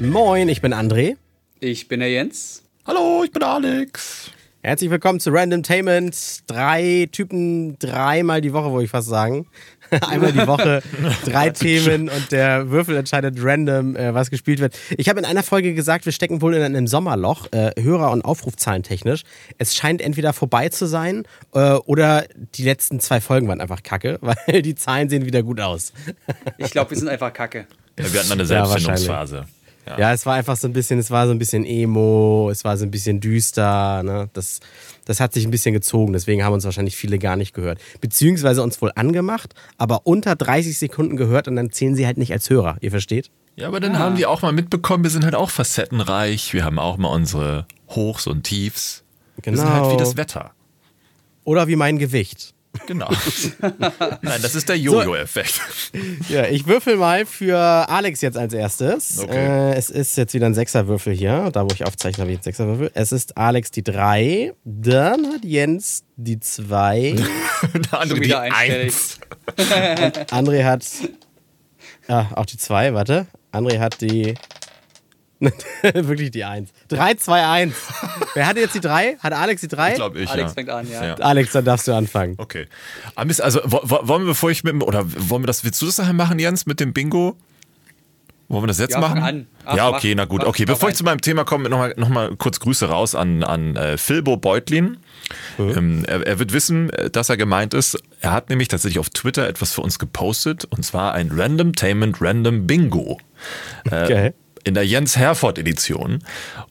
Moin, ich bin André. Ich bin der Jens. Hallo, ich bin Alex. Herzlich willkommen zu Random Tainment. Drei Typen, dreimal die Woche, wollte ich fast sagen. Einmal die Woche, drei Themen und der Würfel entscheidet random, äh, was gespielt wird. Ich habe in einer Folge gesagt, wir stecken wohl in einem Sommerloch, äh, Hörer- und Aufrufzahlen technisch. Es scheint entweder vorbei zu sein äh, oder die letzten zwei Folgen waren einfach kacke, weil die Zahlen sehen wieder gut aus. Ich glaube, wir sind einfach kacke. Ja, wir hatten eine Selbstfindungsphase. Ja. Ja. es war einfach so ein bisschen, es war so ein bisschen Emo, es war so ein bisschen düster. Ne? Das, das hat sich ein bisschen gezogen, deswegen haben uns wahrscheinlich viele gar nicht gehört. Beziehungsweise uns wohl angemacht, aber unter 30 Sekunden gehört und dann zählen sie halt nicht als Hörer. Ihr versteht? Ja, aber dann ah. haben die auch mal mitbekommen, wir sind halt auch facettenreich. Wir haben auch mal unsere Hochs und Tiefs. Genau. Wir sind halt wie das Wetter. Oder wie mein Gewicht. Genau. Nein, das ist der Jojo-Effekt. So, ja, ich würfel mal für Alex jetzt als erstes. Okay. Äh, es ist jetzt wieder ein Sechserwürfel hier. Da, wo ich aufzeichne, habe ich jetzt Sechserwürfel. Es ist Alex die 3. Dann hat Jens die 2. André die 1. Und André hat. Ah, auch die 2, warte. André hat die Wirklich die 1. 3, 2, 1. Wer hatte jetzt die 3? Hat Alex die 3? Ich glaube ich. Alex ja. fängt an, ja. ja. Alex, dann darfst du anfangen. Okay. Also, wollen wir, bevor ich mit oder wollen wir das, willst du das nachher machen, Jens, mit dem Bingo? Wollen wir das jetzt ja, machen? An. Ach, ja, okay, na gut. Okay, bevor ich zu meinem Thema komme, nochmal noch mal kurz Grüße raus an, an äh, Philbo Beutlin. Mhm. Ähm, er, er, wird wissen, äh, dass er gemeint ist. Er hat nämlich tatsächlich auf Twitter etwas für uns gepostet und zwar ein Random Tainment Random Bingo. Äh, okay in der Jens Herford Edition.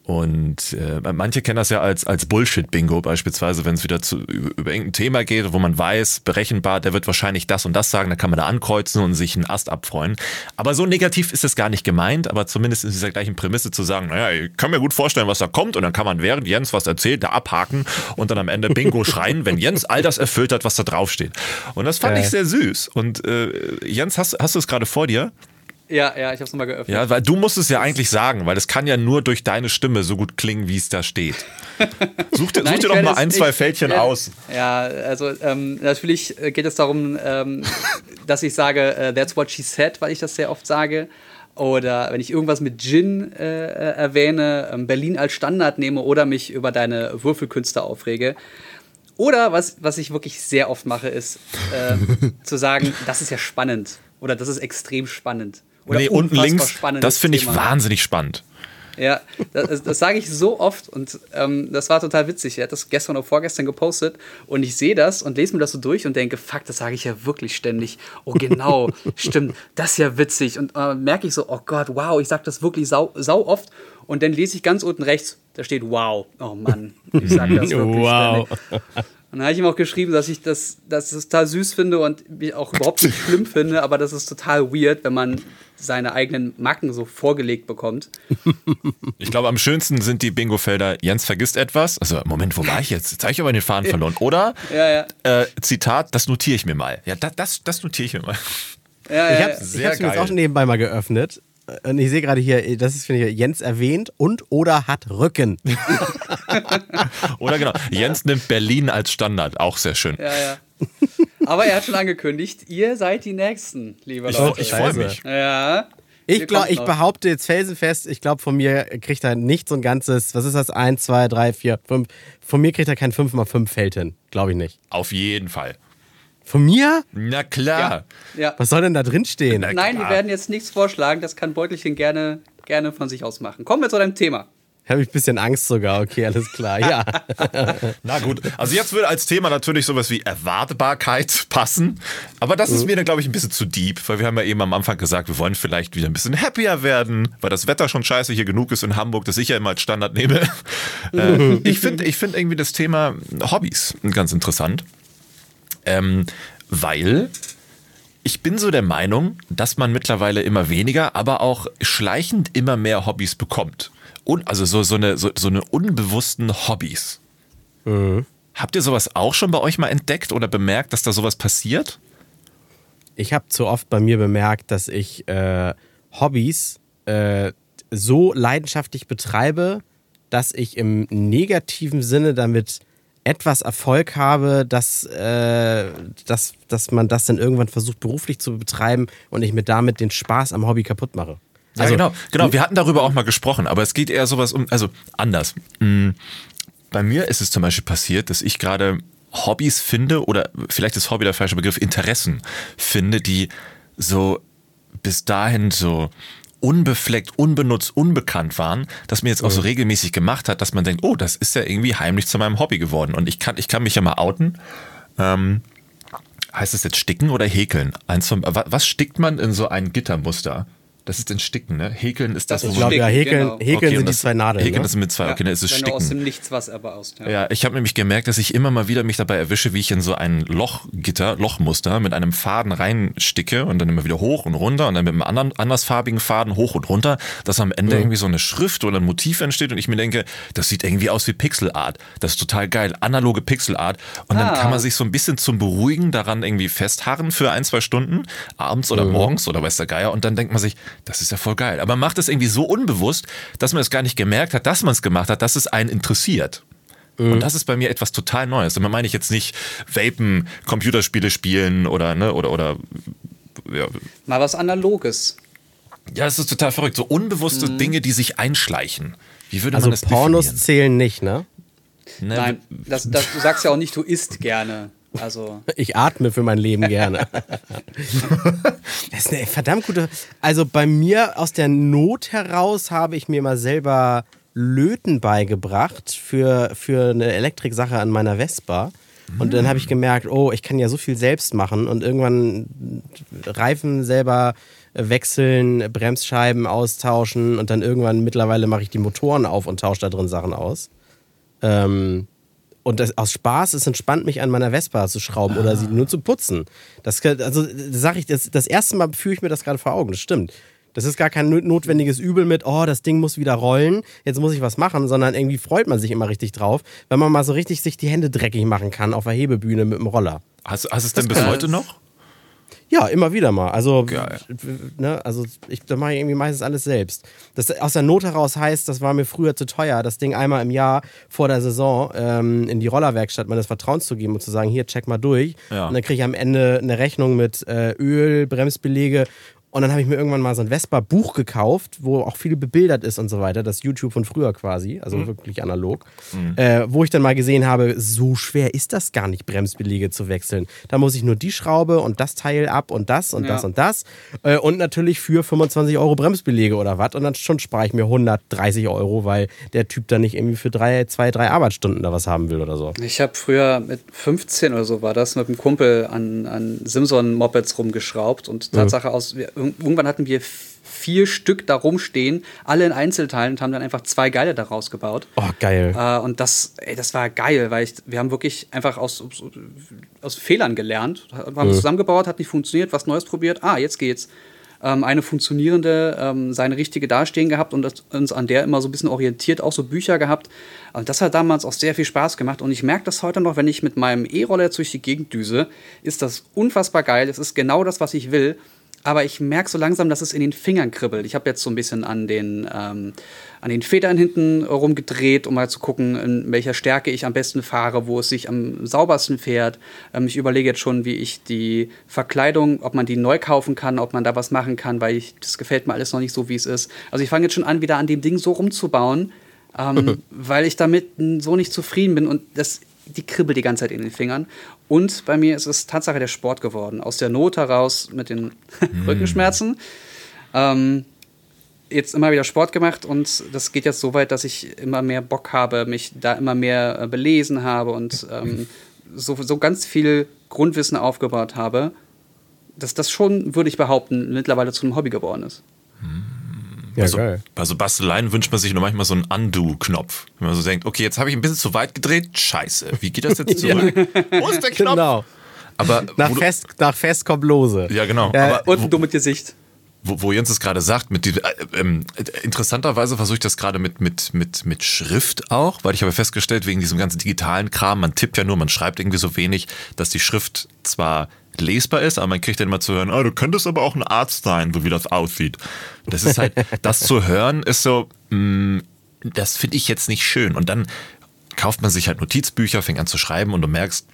Und äh, manche kennen das ja als, als Bullshit-Bingo, beispielsweise, wenn es wieder zu, über, über irgendein Thema geht, wo man weiß, berechenbar, der wird wahrscheinlich das und das sagen, da kann man da ankreuzen und sich einen Ast abfreuen. Aber so negativ ist es gar nicht gemeint, aber zumindest in dieser gleichen Prämisse zu sagen, naja, ich kann mir gut vorstellen, was da kommt und dann kann man während Jens was erzählt, da abhaken und dann am Ende Bingo schreien, wenn Jens all das erfüllt hat, was da draufsteht. Und das fand äh. ich sehr süß. Und äh, Jens, hast, hast du es gerade vor dir? Ja, ja, ich hab's nochmal geöffnet. Ja, weil du musst es ja eigentlich sagen, weil es kann ja nur durch deine Stimme so gut klingen, wie es da steht. Such dir, Nein, such dir doch mal ein, zwei Fältchen werde, aus. Ja, also ähm, natürlich geht es darum, ähm, dass ich sage, uh, that's what she said, weil ich das sehr oft sage. Oder wenn ich irgendwas mit Gin äh, äh erwähne, ähm, Berlin als Standard nehme oder mich über deine Würfelkünste aufrege. Oder was, was ich wirklich sehr oft mache, ist äh, zu sagen, das ist ja spannend. Oder das ist extrem spannend. Oder nee, unten links, das finde ich wahnsinnig spannend. Ja, das, das sage ich so oft und ähm, das war total witzig. Er hat das gestern oder vorgestern gepostet und ich sehe das und lese mir das so durch und denke, fuck, das sage ich ja wirklich ständig. Oh, genau, stimmt, das ist ja witzig. Und äh, merke ich so, oh Gott, wow, ich sage das wirklich sau, sau oft. Und dann lese ich ganz unten rechts, da steht wow. Oh Mann, ich sage das wirklich wow. ständig. Und dann habe ich ihm auch geschrieben, dass ich das, dass das total süß finde und auch überhaupt nicht schlimm finde, aber das ist total weird, wenn man seine eigenen Macken so vorgelegt bekommt. Ich glaube, am schönsten sind die Bingo-Felder, Jens vergisst etwas. Also, Moment, wo war ich jetzt? Jetzt habe ich aber den Faden verloren. Oder, ja, ja. Äh, Zitat, das notiere ich mir mal. Ja, das, das, das notiere ich mir mal. Ja, ich habe es mir jetzt auch nebenbei mal geöffnet. Und ich sehe gerade hier, das ist, finde ich, Jens erwähnt und oder hat Rücken. oder genau, Jens nimmt Berlin als Standard, auch sehr schön. Ja, ja. Aber er hat schon angekündigt, ihr seid die Nächsten, lieber Leute. Ich, ich freue mich. Ja. Ich, glaub, ich behaupte jetzt felsenfest, ich glaube, von mir kriegt er nicht so ein ganzes, was ist das, 1, 2, 3, 4, 5. Von mir kriegt er kein 5x5 Feld hin. Glaube ich nicht. Auf jeden Fall. Von mir? Na klar. Ja. ja. Was soll denn da drin stehen? Nein, wir werden jetzt nichts vorschlagen. Das kann Beutelchen gerne, gerne von sich aus machen. Kommen wir zu deinem Thema. Habe ich ein bisschen Angst sogar. Okay, alles klar. Ja. Na gut. Also jetzt würde als Thema natürlich sowas wie Erwartbarkeit passen. Aber das ist mhm. mir dann, glaube ich, ein bisschen zu deep, weil wir haben ja eben am Anfang gesagt, wir wollen vielleicht wieder ein bisschen happier werden, weil das Wetter schon scheiße hier genug ist in Hamburg, das ich ja immer als Standard nehme. äh, ich finde ich find irgendwie das Thema Hobbys ganz interessant. Ähm, weil ich bin so der Meinung, dass man mittlerweile immer weniger, aber auch schleichend immer mehr Hobbys bekommt. Und also so, so, eine, so, so eine unbewussten Hobbys. Mhm. Habt ihr sowas auch schon bei euch mal entdeckt oder bemerkt, dass da sowas passiert? Ich habe zu oft bei mir bemerkt, dass ich äh, Hobbys äh, so leidenschaftlich betreibe, dass ich im negativen Sinne damit etwas Erfolg habe, dass, äh, dass, dass man das dann irgendwann versucht beruflich zu betreiben und ich mir damit den Spaß am Hobby kaputt mache. Ja, Also- genau, genau. Wir hatten darüber auch mal gesprochen, aber es geht eher sowas um, also anders. Mm, Bei mir ist es zum Beispiel passiert, dass ich gerade Hobbys finde oder vielleicht ist Hobby der falsche Begriff, Interessen finde, die so bis dahin so unbefleckt, unbenutzt, unbekannt waren, dass mir jetzt auch so regelmäßig gemacht hat, dass man denkt, oh, das ist ja irgendwie heimlich zu meinem Hobby geworden. Und ich kann, ich kann mich ja mal outen. Ähm, heißt es jetzt sticken oder häkeln? Eins von, wa- was stickt man in so ein Gittermuster? Das ist denn Sticken, ne? Häkeln ist das, Das wo Ich man glaube, ja, Sticken, Häkeln, genau. Häkeln Okay, sind die das- zwei Nadeln. Häkeln ne? ist mit zwei, okay, dann ist es wenn du aus dem Sticken. Nichts was erbaust. Ja. Ja, ich habe nämlich gemerkt, dass ich immer mal wieder mich dabei erwische, wie ich in so ein Lochgitter, Lochmuster mit einem Faden reinsticke und dann immer wieder hoch und runter und dann mit einem anderen, andersfarbigen Faden hoch und runter, dass am Ende irgendwie so eine Schrift oder ein Motiv entsteht und ich mir denke, das sieht irgendwie aus wie Pixelart. Das ist total geil, analoge Pixelart. Und dann Ah. kann man sich so ein bisschen zum Beruhigen daran irgendwie festharren für ein, zwei Stunden, abends oder morgens oder weiß der Geier und dann denkt man sich, das ist ja voll geil. Aber man macht es irgendwie so unbewusst, dass man es gar nicht gemerkt hat, dass man es gemacht hat, dass es einen interessiert. Und das ist bei mir etwas total Neues. Und da meine ich jetzt nicht Vapen, Computerspiele spielen oder, ne, oder, oder, ja, Mal was Analoges. ja, es ist total verrückt. So unbewusste Dinge, die sich einschleichen. Wie würde Also man das Pornos definieren? zählen nicht, ne? Ne, Nein, das, das, du sagst ja auch nicht, du isst gerne. Also, Ich atme für mein Leben gerne. das ist eine verdammt gute. Also bei mir aus der Not heraus habe ich mir mal selber Löten beigebracht für, für eine Elektriksache an meiner Vespa. Und dann habe ich gemerkt, oh, ich kann ja so viel selbst machen und irgendwann Reifen selber wechseln, Bremsscheiben austauschen und dann irgendwann mittlerweile mache ich die Motoren auf und tausche da drin Sachen aus. Ähm, und das, aus Spaß, es entspannt mich an meiner Vespa zu schrauben oder sie nur zu putzen. Das, kann- also sage ich, das, das erste Mal fühle ich mir das gerade vor Augen. Das stimmt. Das ist gar kein no- notwendiges Übel mit, oh, das Ding muss wieder rollen, jetzt muss ich was machen, sondern irgendwie freut man sich immer richtig drauf, wenn man mal so richtig sich die Hände dreckig machen kann auf der Hebebühne mit dem Roller. Hast, hast du es denn bis heute noch? Ja, immer wieder mal. Also, Geil. ne, also ich, da mache ich irgendwie meistens alles selbst. Das aus der Not heraus heißt, das war mir früher zu teuer, das Ding einmal im Jahr vor der Saison ähm, in die Rollerwerkstatt meines Vertrauens zu geben und zu sagen, hier, check mal durch. Ja. Und dann kriege ich am Ende eine Rechnung mit äh, Öl, Bremsbelege. Und dann habe ich mir irgendwann mal so ein Vespa-Buch gekauft, wo auch viel bebildert ist und so weiter. Das YouTube von früher quasi, also wirklich analog. Äh, wo ich dann mal gesehen habe, so schwer ist das gar nicht, Bremsbelege zu wechseln. Da muss ich nur die Schraube und das Teil ab und das und Ja. das und das. Äh, und natürlich für 25 Euro Bremsbelege oder was. Und dann schon spare ich mir 130 Euro, weil der Typ dann nicht irgendwie für drei, zwei, drei Arbeitsstunden da was haben will oder so. ich habe früher mit 15 oder so war das mit einem Kumpel an, an Simson-Mopeds rumgeschraubt und Tatsache aus, wir, irgendwann hatten wir vier Stück da rumstehen, alle in Einzelteilen und haben dann einfach zwei Geile daraus gebaut. Oh, geil. Äh, und das, ey, das war geil, weil ich, wir haben wirklich einfach aus, aus, Fehlern gelernt. Haben zusammengebaut, hat nicht funktioniert, was Neues probiert. Ah, jetzt geht's. Ähm, eine funktionierende, ähm, seine richtige dastehen gehabt und das, uns an der immer so ein bisschen orientiert, auch so Bücher gehabt. Und das hat damals auch sehr viel Spaß gemacht. Und ich merke das heute noch, wenn ich mit meinem E-Roller durch die Gegend düse, ist das unfassbar geil. Es ist genau das, was ich will. Aber ich merke so langsam, dass es in den Fingern kribbelt. Ich habe jetzt so ein bisschen an den, ähm, an den Federn hinten rumgedreht, um mal zu gucken, in welcher Stärke ich am besten fahre, wo es sich am saubersten fährt. Ähm, ich überlege jetzt schon, wie ich die Verkleidung, ob man die neu kaufen kann, ob man da was machen kann, weil ich, das gefällt mir alles noch nicht so, wie es ist. Also ich fange jetzt schon an, wieder an dem Ding so rumzubauen, ähm, weil ich damit so nicht zufrieden bin und das, die kribbelt die ganze Zeit in den Fingern. Und bei mir ist es Tatsache der Sport geworden. Aus der Not heraus mit den Rückenschmerzen. Ähm, jetzt immer wieder Sport gemacht und das geht jetzt so weit, dass ich immer mehr Bock habe, mich da immer mehr äh, belesen habe und ähm, so, so ganz viel Grundwissen aufgebaut habe, dass das schon, würde ich behaupten, mittlerweile zu einem Hobby geworden ist. Ja, also, geil. bei so Basteleien wünscht man sich nur manchmal so einen Undo-Knopf. Wenn man so denkt, okay, jetzt habe ich ein bisschen zu weit gedreht, scheiße, wie geht das jetzt zurück? Wo ist der Knopf? Genau. Aber Nach Fest, nach Fest kommt Lose. Ja, genau. Ja, aber Und wo, ein dummes Gesicht. wo, wo Jens es gerade sagt, mit die, äh, ähm, äh, interessanterweise versuche ich das gerade mit, mit, mit, mit Schrift auch, weil ich habe festgestellt, wegen diesem ganzen digitalen Kram, man tippt ja nur, man schreibt irgendwie so wenig, dass die Schrift zwar lesbar ist, aber man kriegt dann immer zu hören, ah, du könntest aber auch ein Arzt sein, so wie das aussieht. Das ist halt, das zu hören ist so, mh, das finde ich jetzt nicht schön. Und dann kauft man sich halt Notizbücher, fängt an zu schreiben und du merkst,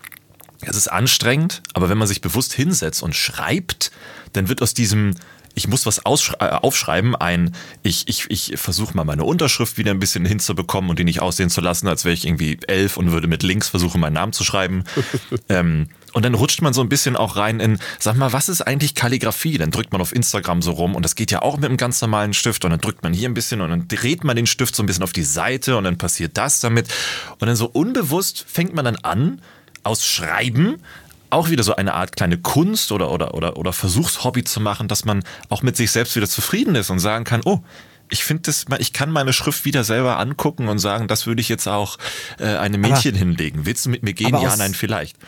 es ist anstrengend, aber wenn man sich bewusst hinsetzt und schreibt, dann wird aus diesem ich muss was äh, aufschreiben, ein, ich, ich, ich versuche mal meine Unterschrift wieder ein bisschen hinzubekommen und die nicht aussehen zu lassen, als wäre ich irgendwie elf und würde mit links versuchen, meinen Namen zu schreiben. ähm, und dann rutscht man so ein bisschen auch rein in, sag mal, was ist eigentlich Kalligrafie? Dann drückt man auf Instagram so rum und das geht ja auch mit einem ganz normalen Stift und dann drückt man hier ein bisschen und dann dreht man den Stift so ein bisschen auf die Seite und dann passiert das damit. Und dann so unbewusst fängt man dann an, aus Schreiben auch wieder so eine Art kleine Kunst oder, oder, oder, oder Versuchshobby zu machen, dass man auch mit sich selbst wieder zufrieden ist und sagen kann, oh, ich finde das, ich kann meine Schrift wieder selber angucken und sagen, das würde ich jetzt auch äh, einem Mädchen aber, hinlegen. Willst du mit mir gehen? Ja, nein, vielleicht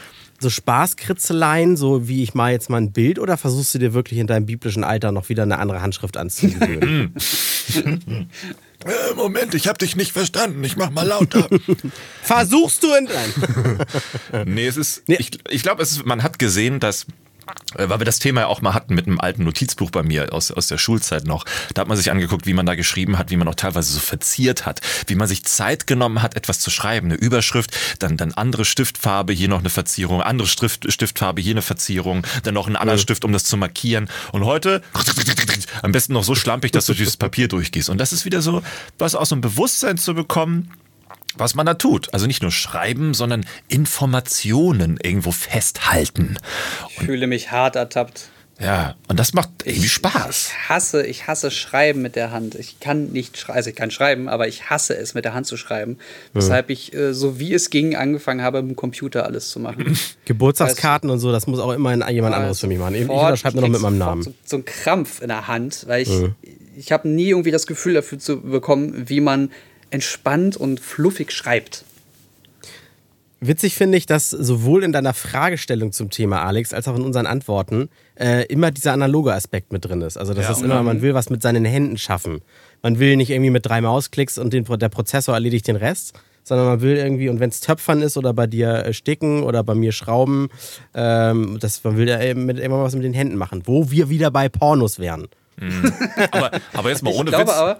so Spaßkritzeleien, so wie ich mal jetzt mal ein Bild, oder versuchst du dir wirklich in deinem biblischen Alter noch wieder eine andere Handschrift anzugewöhnen? Äh, Moment, ich habe dich nicht verstanden. Ich mach mal lauter. Versuchst du in dein? nee, es ist. Nee. Ich, ich glaube, man hat gesehen, dass weil wir das Thema ja auch mal hatten mit einem alten Notizbuch bei mir aus, aus der Schulzeit noch. Da hat man sich angeguckt, wie man da geschrieben hat, wie man auch teilweise so verziert hat, wie man sich Zeit genommen hat, etwas zu schreiben. Eine Überschrift, dann, dann andere Stiftfarbe, hier noch eine Verzierung, andere Stift, Stiftfarbe, hier eine Verzierung, dann noch ein anderer Stift, um das zu markieren. Und heute am besten noch so schlampig, dass du dieses Papier durchgehst. Und das ist wieder so, was aus so einem Bewusstsein zu bekommen, was man da tut. Also nicht nur schreiben, sondern Informationen irgendwo festhalten. Ich fühle mich hart ertappt. Ja, und das macht irgendwie Spaß. Ich hasse, ich hasse Schreiben mit der Hand. Ich kann nicht schreiben, also ich kann schreiben, aber ich hasse es, mit der Hand zu schreiben. Weshalb ich, äh, so wie es ging, angefangen habe, mit dem Computer alles zu machen. Geburtstagskarten und so, das muss auch immer jemand anderes für mich machen. Ich, schreibe nur noch mit meinem Namen. So, so ein Krampf in der Hand, weil ich, mhm. ich habe nie irgendwie das Gefühl dafür zu bekommen, wie man entspannt und fluffig schreibt. Witzig finde ich, dass sowohl in deiner Fragestellung zum Thema Alex als auch in unseren Antworten äh, immer dieser analoge Aspekt mit drin ist. Also das ja, ist immer, man will was mit seinen Händen schaffen. Man will nicht irgendwie mit drei Mausklicks und den, der Prozessor erledigt den Rest, sondern man will irgendwie, und wenn es Töpfern ist oder bei dir äh, Sticken oder bei mir Schrauben, ähm, das, man will ja mit, immer was mit den Händen machen, wo wir wieder bei Pornos wären. Mhm. aber, aber jetzt mal ohne ich glaube Witz. Aber,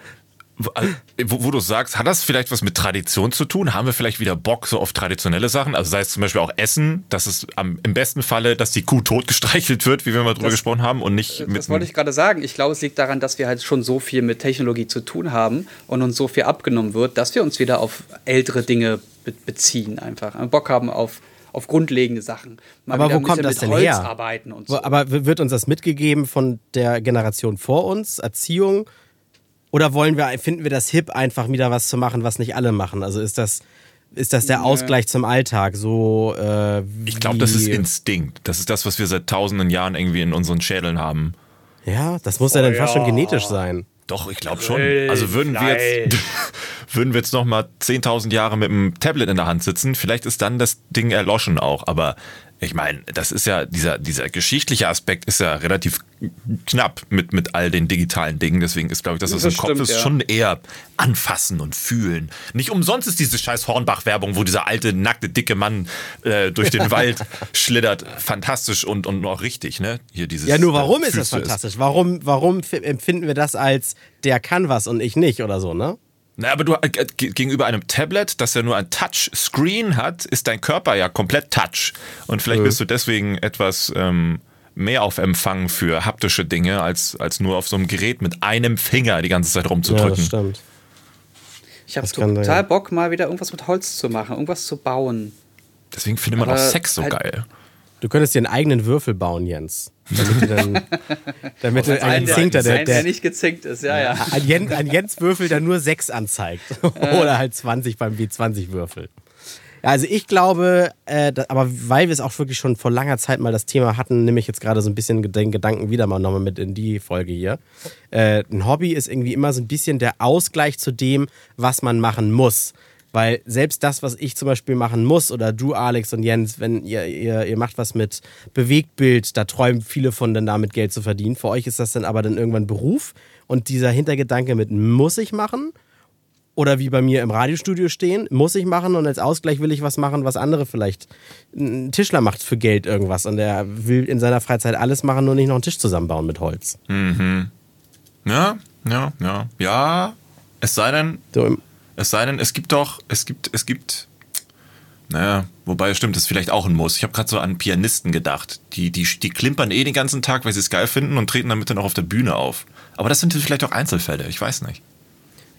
wo, wo, du sagst, hat das vielleicht was mit Tradition zu tun? Haben wir vielleicht wieder Bock so auf traditionelle Sachen? Also sei es zum Beispiel auch Essen, dass es am, im besten Falle, dass die Kuh totgestreichelt wird, wie wir mal drüber das, gesprochen haben und nicht mit. Das wollte ich gerade sagen. Ich glaube, es liegt daran, dass wir halt schon so viel mit Technologie zu tun haben und uns so viel abgenommen wird, dass wir uns wieder auf ältere Dinge be beziehen einfach. Bock haben auf auf grundlegende Sachen. Mal aber wo kommt das denn Holz her? So. Aber wird uns das mitgegeben von der Generation vor uns? Erziehung? Oder wollen wir, finden wir das hip, einfach wieder was zu machen, was nicht alle machen? Also ist das, ist das der Ausgleich zum Alltag? So, äh, ich glaube, das ist Instinkt. Das ist das, was wir seit tausenden Jahren irgendwie in unseren Schädeln haben. Ja, das muss ja dann fast schon genetisch sein. Doch, ich glaube schon. Also würden wir jetzt, würden wir jetzt noch mal 10.000 Jahre mit einem Tablet in der Hand sitzen, vielleicht ist dann das Ding erloschen auch. Aber ich meine, das ist ja, dieser, dieser geschichtliche Aspekt ist ja relativ knapp mit, mit all den digitalen Dingen. Deswegen ist, glaube ich, dass das, das im stimmt, Kopf ist ja. schon eher anfassen und fühlen. Nicht umsonst ist diese scheiß Hornbach-Werbung, wo dieser alte, nackte, dicke Mann äh, durch den Wald schlittert, fantastisch und, und noch richtig, ne? Hier dieses, ja, nur warum äh, ist das fantastisch? Warum, warum empfinden wir das als der kann was und ich nicht oder so, ne? Na, aber du äh, gegenüber einem Tablet, das ja nur ein Touchscreen hat, ist dein Körper ja komplett Touch. Und vielleicht bist du deswegen etwas ähm, mehr auf Empfang für haptische Dinge, als, als nur auf so einem Gerät mit einem Finger die ganze Zeit rumzudrücken. Ja, das stimmt. Ich habe total. Bock, mal wieder irgendwas mit Holz zu machen, irgendwas zu bauen. Deswegen findet man auch Sex so halt geil. Du könntest dir einen eigenen Würfel bauen, Jens. Damit du dann. damit du einen Zinkter, der, der, der, nicht gezinkt ist, ja, ja. Ein, Jens, ein Jens-Würfel, der nur 6 anzeigt. Oder halt 20 beim W20-Würfel. Also ich glaube, äh, da, aber weil wir es auch wirklich schon vor langer Zeit mal das Thema hatten, nehme ich jetzt gerade so ein bisschen den Gedanken wieder mal nochmal mit in die Folge hier. Äh, ein Hobby ist irgendwie immer so ein bisschen der Ausgleich zu dem, was man machen muss. Weil selbst das, was ich zum Beispiel machen muss, oder du, Alex und Jens, wenn ihr, ihr, ihr macht was mit Bewegtbild, da träumen viele von dann damit Geld zu verdienen. Für euch ist das dann aber dann irgendwann Beruf. Und dieser Hintergedanke mit muss ich machen oder wie bei mir im Radiostudio stehen, muss ich machen und als Ausgleich will ich was machen, was andere vielleicht. Ein Tischler macht für Geld irgendwas und der will in seiner Freizeit alles machen, nur nicht noch einen Tisch zusammenbauen mit Holz. Mhm. Ja, ja, ja. Ja, es sei denn, so, es sei denn, es gibt doch, es gibt, es gibt Naja, wobei stimmt, das ist vielleicht auch ein Muss. Ich habe gerade so an Pianisten gedacht. Die, die, die klimpern eh den ganzen Tag, weil sie es geil finden und treten damit dann auch auf der Bühne auf. Aber das sind vielleicht auch Einzelfälle, ich weiß nicht.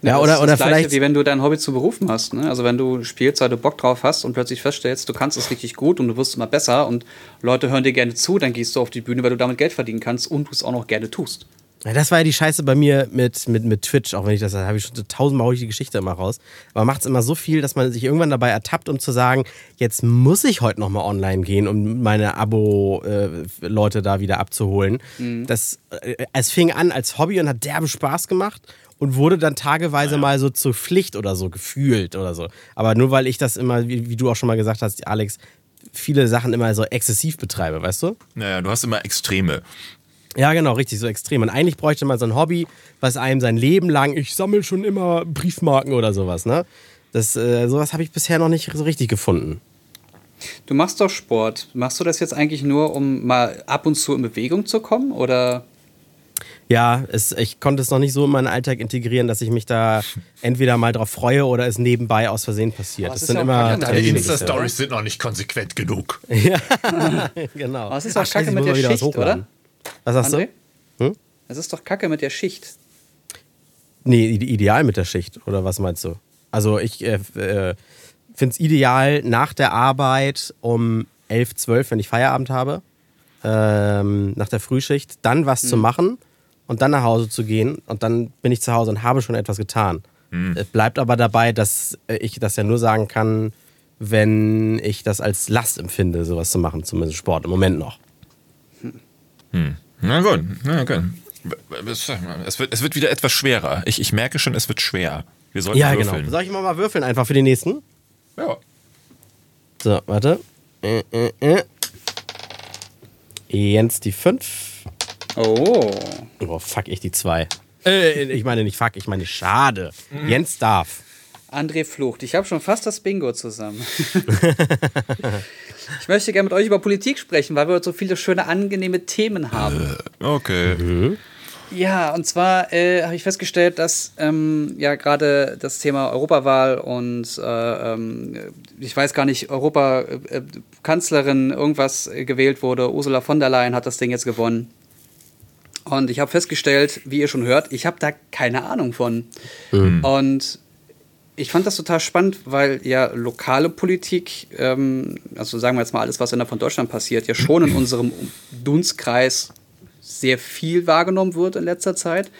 Ja, das oder, ist oder das Gleiche, vielleicht. wie wenn du dein Hobby zu Berufen hast. Ne? Also wenn du spielst, weil du Bock drauf hast und plötzlich feststellst, du kannst es richtig gut und du wirst immer besser und Leute hören dir gerne zu, dann gehst du auf die Bühne, weil du damit Geld verdienen kannst und du es auch noch gerne tust. Ja, das war ja die Scheiße bei mir mit, mit, mit Twitch, auch wenn ich das, da habe ich schon so tausendmal hol ich die Geschichte immer raus. Aber macht es immer so viel, dass man sich irgendwann dabei ertappt, um zu sagen, jetzt muss ich heute nochmal online gehen, um meine Abo-Leute da wieder abzuholen. Das, äh, es fing an als Hobby und hat derbe Spaß gemacht und wurde dann tageweise mal so zur Pflicht oder so gefühlt oder so. Aber nur weil ich das immer, wie, wie du auch schon mal gesagt hast, Alex, viele Sachen immer so exzessiv betreibe, weißt du? Naja, du hast immer Extreme. Ja, genau, richtig, so extrem. Und eigentlich bräuchte man so ein Hobby, was einem sein Leben lang, ich sammle schon immer Briefmarken oder sowas, ne? Das, äh, sowas habe ich bisher noch nicht so richtig gefunden. Du machst doch Sport. Machst du das jetzt eigentlich nur, um mal ab und zu in Bewegung zu kommen? Oder Ja, es, ich konnte es noch nicht so in meinen Alltag integrieren, dass ich mich da entweder mal drauf freue oder es nebenbei aus Versehen passiert. Aber es Das ist sind ja auch immer Deine wenige, Insta-Stories sind noch nicht konsequent genug. Genau. Aber es ist Ach, doch kacke mit der Schicht, hochladen. Was sagst André? du? Hm? Es ist doch kacke mit der Schicht. Nee, ide- ideal mit der Schicht, oder was meinst du? Also ich äh, äh, finde es ideal nach der Arbeit um 11, 12, wenn ich Feierabend habe, ähm, nach der Frühschicht, dann was zu machen und dann nach Hause zu gehen und dann bin ich zu Hause und habe schon etwas getan. Es bleibt aber dabei, dass äh, ich das ja nur sagen kann, wenn ich das als Last empfinde, sowas zu machen, zumindest Sport im Moment noch. Na gut, na gut. Es wird, es wird wieder etwas schwerer. Ich, ich merke schon, es wird schwer. Wir sollten Ja, würfeln. genau. Soll ich mal, mal würfeln einfach für den nächsten? Ja. So, warte. Äh, äh, äh. Jens die 5. Oh. Oh, fuck, ich die 2. Äh, ich meine nicht fuck, ich meine schade. Jens darf. André flucht. Ich habe schon fast das Bingo zusammen. ich möchte gerne mit euch über Politik sprechen, weil wir heute so viele schöne, angenehme Themen haben. Okay. Ja, und zwar äh, habe ich festgestellt, dass ähm, ja gerade das Thema Europawahl und äh, ähm, ich weiß gar nicht, Europakanzlerin irgendwas äh, gewählt wurde. Ursula von der Leyen hat das Ding jetzt gewonnen. Und ich habe festgestellt, wie ihr schon hört, ich habe da keine Ahnung von. Und ich fand das total spannend, weil ja lokale Politik, ähm, also sagen wir jetzt mal alles, was innerhalb von Deutschland passiert, ja schon in unserem Dunstkreis sehr viel wahrgenommen wird in letzter Zeit.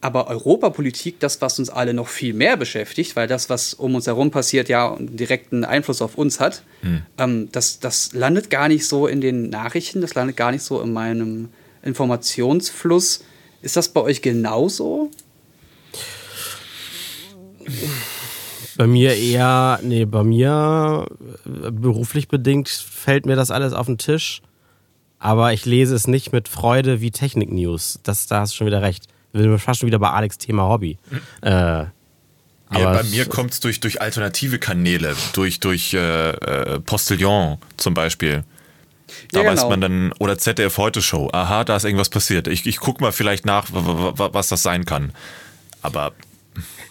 Aber Europapolitik, das, was uns alle noch viel mehr beschäftigt, weil das, was um uns herum passiert, ja einen direkten Einfluss auf uns hat, ähm, das, das landet gar nicht so in den Nachrichten, das landet gar nicht so in meinem Informationsfluss. Ist das bei euch genauso? Bei mir eher, nee, bei mir äh, beruflich bedingt fällt mir das alles auf den Tisch. Aber ich lese es nicht mit Freude wie Technik-News. Das, da hast du schon wieder recht. Wir sind fast schon wieder bei Alex Thema Hobby. Äh, Ja, aber bei mir kommt es durch, durch alternative Kanäle, durch, durch äh, äh, Postillon zum Beispiel. Da Ja, weiß genau. man dann, oder ZDF Heute Show, aha, da ist irgendwas passiert. Ich, ich gucke mal vielleicht nach, wa- wa- wa- was das sein kann. Aber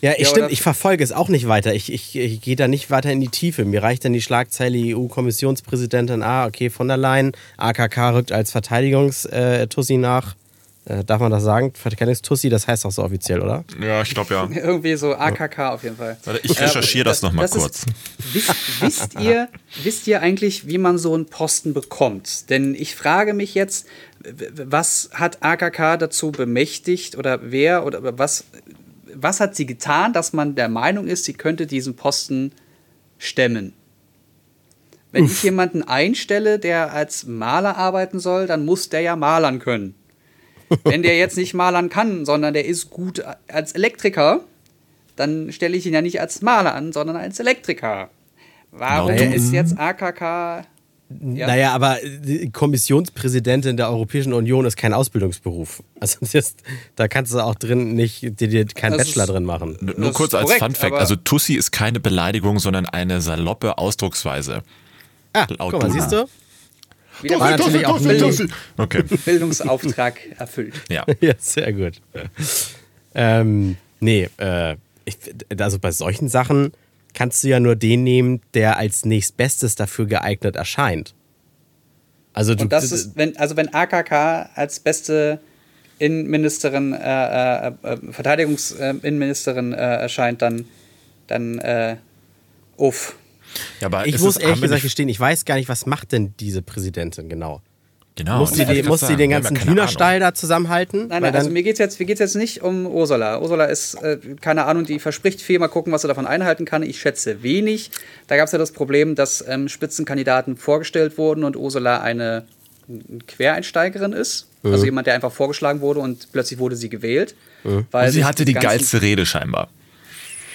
Ja, ich, Ja, stimmt, ich verfolge es auch nicht weiter. Ich, ich, ich gehe da nicht weiter in die Tiefe. Mir reicht dann die Schlagzeile EU-Kommissionspräsidentin, ah, okay, von der Leyen, AKK rückt als Verteidigungstussi nach. Äh, darf man das sagen? Verteidigungstussi, das heißt auch so offiziell, oder? ja, ich glaube ja. Irgendwie so AKK auf jeden Fall. Warte, ich recherchiere das noch mal ist- kurz. Wisst, wisst, ihr, wisst ihr eigentlich, wie man so einen Posten bekommt? Denn ich frage mich jetzt, was hat AKK dazu bemächtigt oder wer oder was, was hat sie getan, dass man der Meinung ist, sie könnte diesen Posten stemmen? Wenn ich jemanden einstelle, der als Maler arbeiten soll, dann muss der ja malern können. Wenn der jetzt nicht malern kann, sondern der ist gut als Elektriker, dann stelle ich ihn ja nicht als Maler an, sondern als Elektriker. Warum Genau. ist jetzt AKK. Ja. Naja, aber die Kommissionspräsidentin der Europäischen Union ist kein Ausbildungsberuf. Also ist- da kannst du auch drin nicht dir, dir keinen Das Bachelor ist- drin machen. Nur kurz als korrekt, Fun Fact, also Tussi ist keine Beleidigung, sondern eine saloppe Ausdrucksweise. Ah, Laut guck mal, siehst du? Wieder War mal natürlich auch Bildung, Okay, Bildungsauftrag erfüllt. ja. Ja, sehr gut. Ähm, nee, äh, ich, also bei solchen Sachen kannst du ja nur den nehmen, der als nächstbestes dafür geeignet erscheint. Also, du, und das ist, wenn, also wenn AKK als beste Innenministerin, äh, äh, äh Verteidigungsinnenministerin äh, erscheint, dann, dann äh, uff. Ja, aber ich muss ehrlich gesagt gestehen, ich weiß gar nicht, was macht denn diese Präsidentin genau? Genau. Muss sie, muss sie den ganzen Hühnerstall da zusammenhalten? Nein, nein also mir geht es jetzt, jetzt nicht um Ursula. Ursula ist, äh, keine Ahnung, die verspricht viel, mal gucken, was sie davon einhalten kann. Ich schätze wenig. Da gab es ja das Problem, dass ähm, Spitzenkandidaten vorgestellt wurden und Ursula eine Quereinsteigerin ist. Mhm. Also jemand, der einfach vorgeschlagen wurde und plötzlich wurde sie gewählt. Mhm. Weil sie hatte die geilste Rede scheinbar.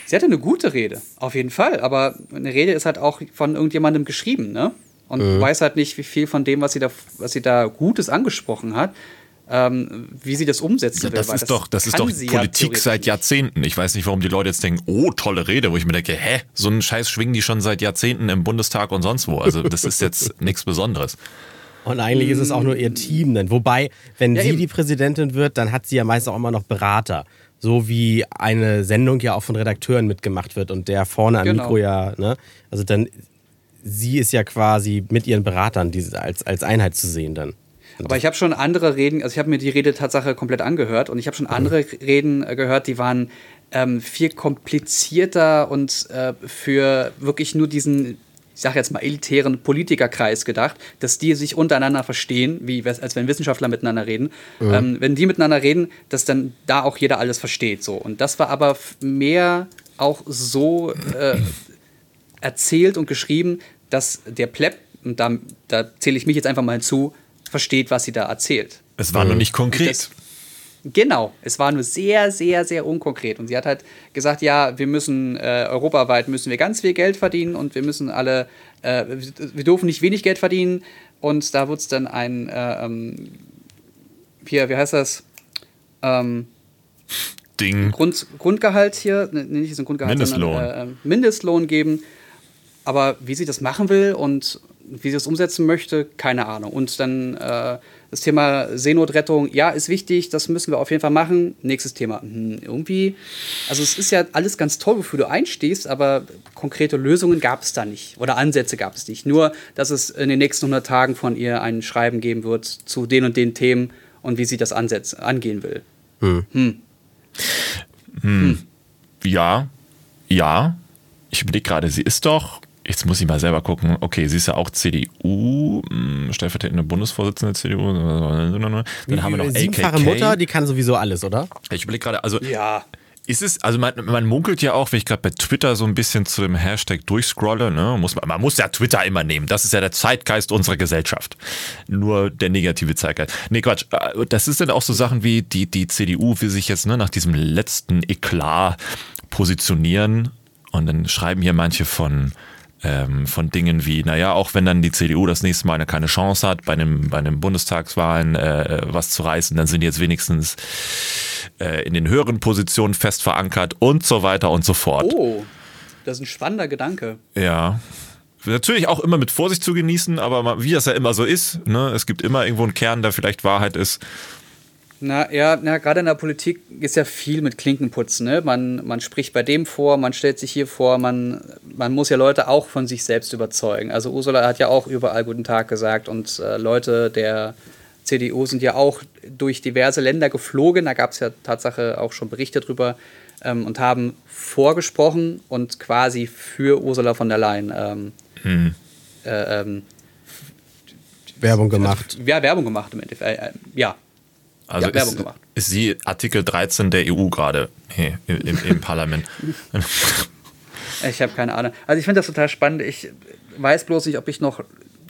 Sie hatte eine gute Rede, auf jeden Fall. Aber eine Rede ist halt auch von irgendjemandem geschrieben, ne? Und mhm. weiß halt nicht, wie viel von dem, was sie da, was sie da Gutes angesprochen hat, ähm, wie sie das umsetzen will. Das ist das doch, das ist doch Politik ja seit Jahrzehnten. Ich weiß nicht, warum die Leute jetzt denken, oh, tolle Rede, wo ich mir denke, hä, so einen Scheiß schwingen die schon seit Jahrzehnten im Bundestag und sonst wo. Also das ist jetzt nichts Besonderes. Und eigentlich ist es auch nur ihr Team dann. Wobei, wenn ja, sie eben. die Präsidentin wird, dann hat sie ja meist auch immer noch Berater so wie eine Sendung ja auch von Redakteuren mitgemacht wird und der vorne am genau. Mikro ja, ne? Also dann, sie ist ja quasi mit ihren Beratern diese, als, als Einheit zu sehen dann. Aber ich habe schon andere Reden, also ich habe mir die Rede Tatsache komplett angehört und ich habe schon andere mhm. Reden äh, gehört, die waren ähm, viel komplizierter und äh, für wirklich nur diesen ich sage jetzt mal, elitären Politikerkreis gedacht, dass die sich untereinander verstehen, wie als wenn Wissenschaftler miteinander reden. Mhm. Ähm, wenn die miteinander reden, dass dann da auch jeder alles versteht. So. Und das war aber mehr auch so äh, erzählt und geschrieben, dass der Pleb, und da, da zähle ich mich jetzt einfach mal hinzu, versteht, was sie da erzählt. Es war mhm. noch nicht konkret. Genau, es war nur sehr, sehr, sehr unkonkret. Und sie hat halt gesagt, ja, wir müssen äh, europaweit müssen wir ganz viel Geld verdienen und wir müssen alle, äh, wir dürfen nicht wenig Geld verdienen. Und da wird es dann ein, äh, ähm, hier, wie heißt das? Ähm, Ding. Grund, Grundgehalt hier, ne, nicht so ein Grundgehalt, Mindestlohn. Sondern, äh, ähm, Mindestlohn geben. Aber wie sie das machen will und wie sie das umsetzen möchte, keine Ahnung. Und dann äh, das Thema Seenotrettung, ja, ist wichtig, das müssen wir auf jeden Fall machen. Nächstes Thema. Hm, irgendwie, also es ist ja alles ganz toll, wofür du einstehst, aber konkrete Lösungen gab es da nicht oder Ansätze gab es nicht. Nur, dass es in den nächsten 100 Tagen von ihr ein Schreiben geben wird zu den und den Themen und wie sie das ansetz angehen will. Hm. Hm. Hm. Ja, ja. Ich überlege gerade, sie ist doch Jetzt muss ich mal selber gucken. Okay, sie ist ja auch CDU, hm, stellvertretende Bundesvorsitzende CDU. Dann Wie, haben wir noch Siebenfache AKK. Mutter, die kann sowieso alles, oder? Ich überlege gerade, also ja. Ist es, also man, man munkelt ja auch, wenn ich gerade bei Twitter so ein bisschen zu dem Hashtag durchscrolle, ne, muss man, man muss ja Twitter immer nehmen. Das ist ja der Zeitgeist unserer Gesellschaft. Nur der negative Zeitgeist. Nee, Quatsch. Äh, das ist dann auch so Sachen wie die, die CDU will sich jetzt ne, nach diesem letzten Eklat positionieren. Und dann schreiben hier manche von, ähm, von Dingen wie, naja, auch wenn dann die CDU das nächste Mal keine Chance hat, bei einem, bei einem Bundestagswahlen äh, was zu reißen, dann sind die jetzt wenigstens äh, in den höheren Positionen fest verankert und so weiter und so fort. Oh, das ist ein spannender Gedanke. Ja. Natürlich auch immer mit Vorsicht zu genießen, aber wie das ja immer so ist, ne, es gibt immer irgendwo einen Kern, der vielleicht Wahrheit ist. Na ja, na, gerade in der Politik ist ja viel mit Klinkenputzen. Ne? Man, man spricht bei dem vor, man stellt sich hier vor, man, man muss ja Leute auch von sich selbst überzeugen. Also Ursula hat ja auch überall Guten Tag gesagt und äh, Leute der CDU sind ja auch durch diverse Länder geflogen. Da gab es ja Tatsache auch schon Berichte drüber ähm, und haben vorgesprochen und quasi für Ursula von der Leyen ähm, hm. äh, ähm, Werbung gemacht. Ja, Werbung gemacht im Endeffekt. Äh, ja, also ja, Werbung ist, gemacht. Ist sie Artikel 13 der EU gerade hey, im, im Parlament? ich habe keine Ahnung. Also ich finde das total spannend. Ich weiß bloß nicht, ob ich noch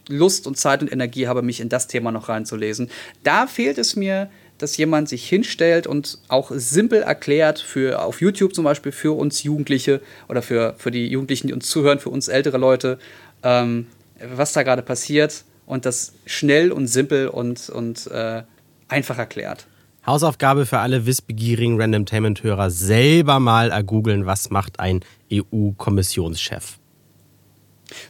Lust und Zeit und Energie habe, mich in das Thema noch reinzulesen. Da fehlt es mir, dass jemand sich hinstellt und auch simpel erklärt, für, auf YouTube zum Beispiel für uns Jugendliche oder für, für die Jugendlichen, die uns zuhören, für uns ältere Leute, ähm, was da gerade passiert und das schnell und simpel und, und äh, einfach erklärt. Hausaufgabe für alle wissbegierigen Randomtainment-Hörer: selber mal ergoogeln, was macht ein EU-Kommissionschef.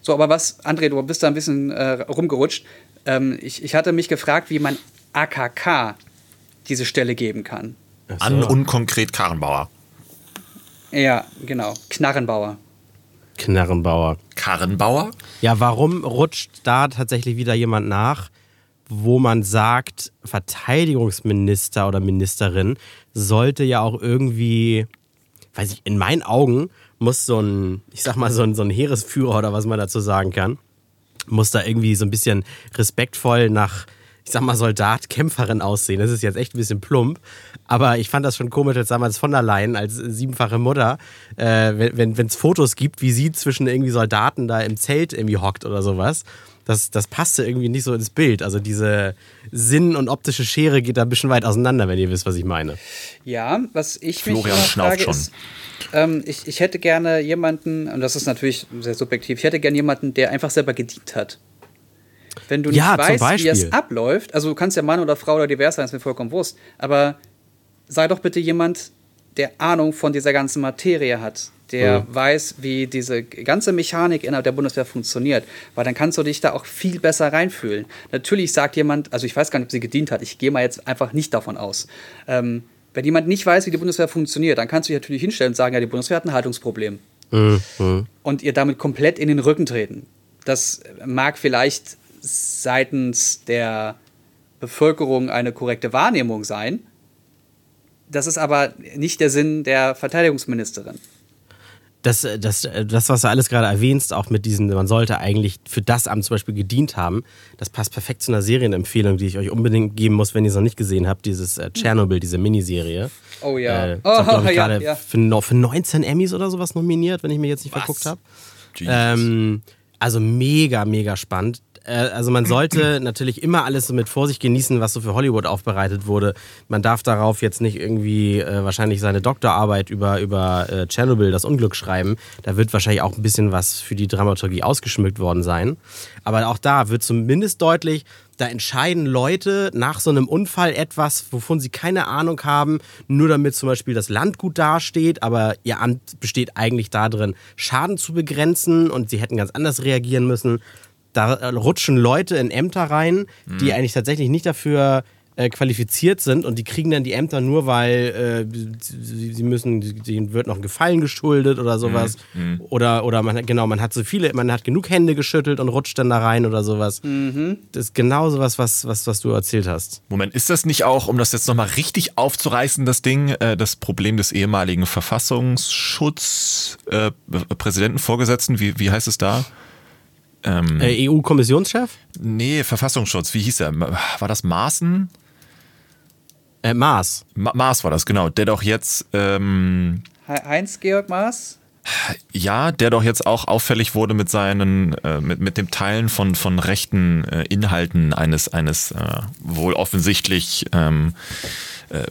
So, aber was, André, du bist da ein bisschen äh, rumgerutscht. Ähm, ich, ich hatte mich gefragt, wie man AKK diese Stelle geben kann. So. An unkonkret Karrenbauer. Ja, genau. Knarrenbauer. Knarrenbauer. Karrenbauer? Ja, warum rutscht da tatsächlich wieder jemand nach, wo man sagt, Verteidigungsminister oder Ministerin sollte ja auch irgendwie, weiß ich, in meinen Augen muss so ein, ich sag mal, so ein, so ein Heeresführer oder was man dazu sagen kann, muss da irgendwie so ein bisschen respektvoll nach, ich sag mal, Soldat, Kämpferin aussehen. Das ist jetzt echt ein bisschen plump. Aber ich fand das schon komisch, als damals von der Leyen, als siebenfache Mutter, äh, wenn es wenn, Fotos gibt, wie sie zwischen irgendwie Soldaten da im Zelt irgendwie hockt oder sowas. Das, das passte irgendwie nicht so ins Bild. Also diese Sinn- und optische Schere geht da ein bisschen weit auseinander, wenn ihr wisst, was ich meine. Ja, was ich Florian mich frage, schon. ist, ähm, ich, ich hätte gerne jemanden, und das ist natürlich sehr subjektiv, ich hätte gerne jemanden, der einfach selber gedient hat. Wenn du nicht Ja, zum weißt, wie Beispiel. es abläuft, also du kannst ja Mann oder Frau oder divers sein, ist mir vollkommen wurscht, aber sei doch bitte jemand, der Ahnung von dieser ganzen Materie hat, der weiß, wie diese ganze Mechanik innerhalb der Bundeswehr funktioniert, weil dann kannst du dich da auch viel besser reinfühlen. Natürlich sagt jemand, also ich weiß gar nicht, ob sie gedient hat, ich gehe mal jetzt einfach nicht davon aus. Ähm, wenn jemand nicht weiß, wie die Bundeswehr funktioniert, dann kannst du dich natürlich hinstellen und sagen, ja, die Bundeswehr hat ein Haltungsproblem. Und ihr damit komplett in den Rücken treten. Das mag vielleicht seitens der Bevölkerung eine korrekte Wahrnehmung sein. Das ist aber nicht der Sinn der Verteidigungsministerin. Das, das, das, was du alles gerade erwähnst, auch mit diesen, man sollte eigentlich für das Amt zum Beispiel gedient haben, das passt perfekt zu einer Serienempfehlung, die ich euch unbedingt geben muss, wenn ihr es noch nicht gesehen habt, dieses äh, Tschernobyl, diese Miniserie. Oh ja. Äh, Oh, auch, ich, ja, gerade ja. Für, für 19 Emmys oder sowas nominiert, wenn ich mich jetzt nicht verguckt habe. Jesus. Ähm, also mega, mega spannend. Äh, Also man sollte natürlich immer alles so mit Vorsicht genießen, was so für Hollywood aufbereitet wurde. Man darf darauf jetzt nicht irgendwie äh, wahrscheinlich seine Doktorarbeit über, über äh, Chernobyl, das Unglück schreiben. Da wird wahrscheinlich auch ein bisschen was für die Dramaturgie ausgeschmückt worden sein. Aber auch da wird zumindest deutlich, da entscheiden Leute nach so einem Unfall etwas, wovon sie keine Ahnung haben, nur damit zum Beispiel das Land gut dasteht, aber ihr Amt besteht eigentlich darin, Schaden zu begrenzen und sie hätten ganz anders reagieren müssen. Da rutschen Leute in Ämter rein, die eigentlich tatsächlich nicht dafür äh, qualifiziert sind und die kriegen dann die Ämter nur, weil äh, sie, sie müssen, denen wird noch ein Gefallen geschuldet oder sowas. Oder, oder man hat, genau, man hat so viele, man hat genug Hände geschüttelt und rutscht dann da rein oder sowas. Das ist genau sowas, was, was, was du erzählt hast. Moment, ist das nicht auch, um das jetzt nochmal richtig aufzureißen, das Ding, äh, das Problem des ehemaligen Verfassungsschutz äh, Präsidentenvorgesetzten, wie, wie heißt es da? Ähm, Äh, EU-Kommissionschef? nee, Verfassungsschutz, wie hieß er? War das Maaßen? Äh, Maas. Ma Maas war das, genau. Der doch jetzt, ähm, He- Heinz-Georg Maas? Ja, der doch jetzt auch auffällig wurde mit seinen, äh, mit, mit dem Teilen von, von rechten äh, Inhalten eines, eines äh, wohl offensichtlich ähm, äh,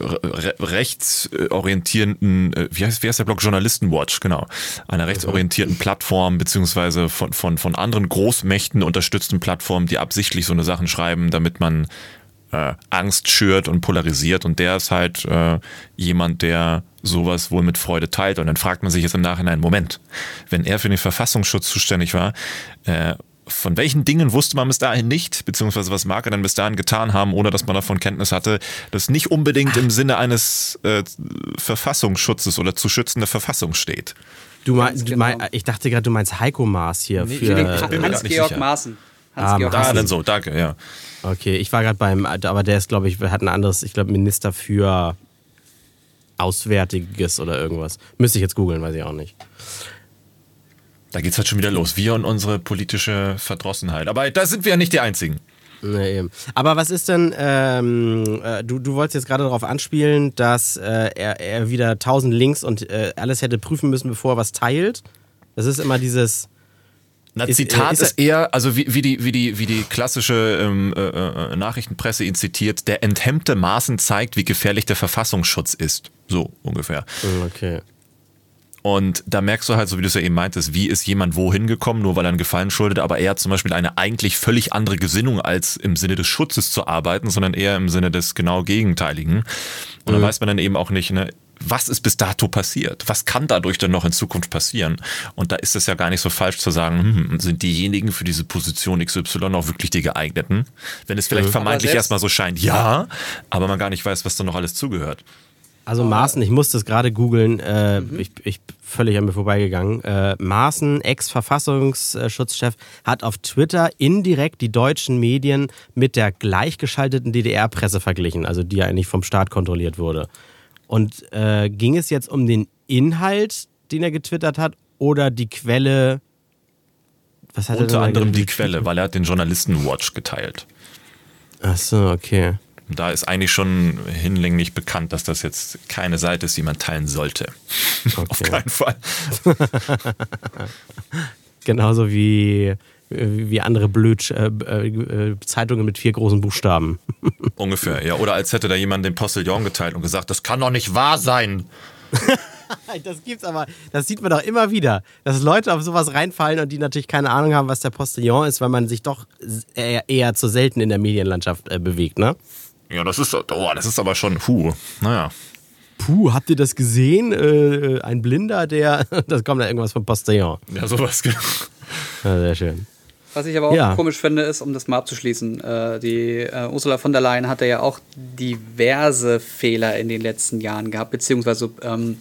re rechtsorientierenden, äh, wie heißt, wie heißt der Blog? Journalistenwatch, genau. Einer rechtsorientierten Plattform, beziehungsweise von, von, von anderen Großmächten unterstützten Plattformen, die absichtlich so eine Sachen schreiben, damit man äh, Angst schürt und polarisiert und der ist halt äh, jemand, der sowas wohl mit Freude teilt und dann fragt man sich jetzt im Nachhinein, Moment, wenn er für den Verfassungsschutz zuständig war, äh, von welchen Dingen wusste man bis dahin nicht, beziehungsweise was mag er denn bis dahin getan haben, ohne dass man davon Kenntnis hatte, das nicht unbedingt im Sinne eines äh, Verfassungsschutzes oder zu schützender Verfassung steht. Du meinst, du genau. mein, ich dachte gerade, du meinst Heiko Maas hier Nee, für. Hans-Georg. Maaßen. Ah, Hans-Georg Da Maaßen. dann so, danke, ja. Okay, ich war gerade beim, aber der ist, glaube ich, hat ein anderes, ich glaube, Minister für Auswärtiges oder irgendwas. Müsste ich jetzt googeln, weiß ich auch nicht. Da geht's halt schon wieder los. Wir und unsere politische Verdrossenheit. Aber da sind wir ja nicht die Einzigen. Nee, eben. Aber was ist denn, ähm, äh, du, du wolltest jetzt gerade darauf anspielen, dass äh, er, er wieder tausend Links und äh, alles hätte prüfen müssen, bevor er was teilt. Das ist immer dieses. Na, Ist- Zitat ist ist, er- eher, also wie, wie, die, wie, die, wie die klassische ähm, äh, äh, Nachrichtenpresse ihn zitiert, der enthemmte Maßen zeigt, wie gefährlich der Verfassungsschutz ist. So ungefähr. Okay. Und da merkst du halt, so wie du es ja eben meintest, wie ist jemand wohin gekommen, nur weil er einen Gefallen schuldet, aber er hat zum Beispiel eine eigentlich völlig andere Gesinnung, als im Sinne des Schutzes zu arbeiten, sondern eher im Sinne des genau Gegenteiligen. Und da weiß man dann eben auch nicht, ne, was ist bis dato passiert? Was kann dadurch dann noch in Zukunft passieren? Und da ist es ja gar nicht so falsch zu sagen, hm, sind diejenigen für diese Position XY auch wirklich die geeigneten? Wenn es vielleicht vermeintlich selbst- erstmal so scheint, ja, aber man gar nicht weiß, was da noch alles zugehört. Also Maaßen, ich musste es gerade googeln, äh, mhm. ich, ich völlig an mir vorbeigegangen. Äh, Maaßen, Ex-Verfassungsschutzchef, hat auf Twitter indirekt die deutschen Medien mit der gleichgeschalteten DDR-Presse verglichen, also die ja eigentlich vom Staat kontrolliert wurde. Und äh, ging es jetzt um den Inhalt, den er getwittert hat, oder die Quelle? Was hat Unter anderem die Quelle, weil er hat den Journalisten Watch geteilt. Ach so, okay. Da ist eigentlich schon hinlänglich bekannt, dass das jetzt keine Seite ist, die man teilen sollte. Okay. Auf keinen Fall. Genauso wie, wie andere Blöd äh, äh, Zeitungen mit vier großen Buchstaben. Ungefähr, ja. Oder als hätte da jemand den Postillon geteilt und gesagt, das kann doch nicht wahr sein. das gibt's aber, das sieht man doch immer wieder, dass Leute auf sowas reinfallen und die natürlich keine Ahnung haben, was der Postillon ist, weil man sich doch eher, eher zu selten in der Medienlandschaft äh, bewegt, ne? Ja, das ist, oh, das ist aber schon, puh, naja. Puh, habt ihr das gesehen? Äh, ein Blinder, der, das kommt da irgendwas vom Postillon. Ja, sowas, genau. Ja, sehr schön. Was ich aber auch ja. komisch finde, ist, um das mal abzuschließen, äh, die äh, Ursula von der Leyen hatte ja auch diverse Fehler in den letzten Jahren gehabt, beziehungsweise ähm,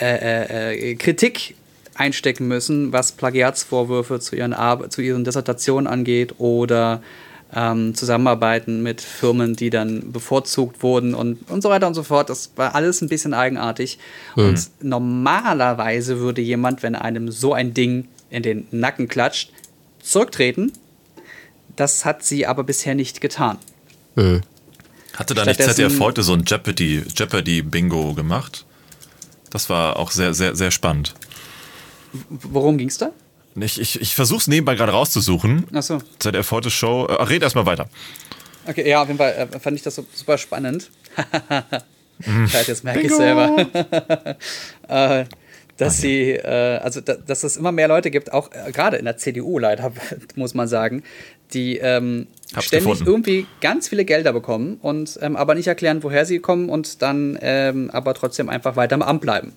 äh, äh Kritik einstecken müssen, was Plagiatsvorwürfe zu ihren, Ar zu ihren Dissertationen angeht oder ähm, Zusammenarbeiten mit Firmen, die dann bevorzugt wurden und, und so weiter und so fort. Das war alles ein bisschen eigenartig. Mhm. Und normalerweise würde jemand, wenn einem so ein Ding in den Nacken klatscht, zurücktreten. Das hat sie aber bisher nicht getan. Mhm. Hatte da nicht ZDF heute so ein Jeopardy, Jeopardy Bingo gemacht? Das war auch sehr, sehr, sehr spannend. Worum ging es da? Ich, ich, ich versuche es nebenbei gerade rauszusuchen. Achso. ZDF heute Show. Äh, red erstmal weiter. Okay, ja, auf jeden Fall äh, fand ich das super spannend. mm. jetzt merke ich selber. äh, dass ah, sie, äh, also da, dass es immer mehr Leute gibt, auch äh, gerade in der CDU leider, muss man sagen, die ähm, ständig gefunden. irgendwie ganz viele Gelder bekommen und ähm, aber nicht erklären, woher sie kommen und dann ähm, aber trotzdem einfach weiter am Amt bleiben.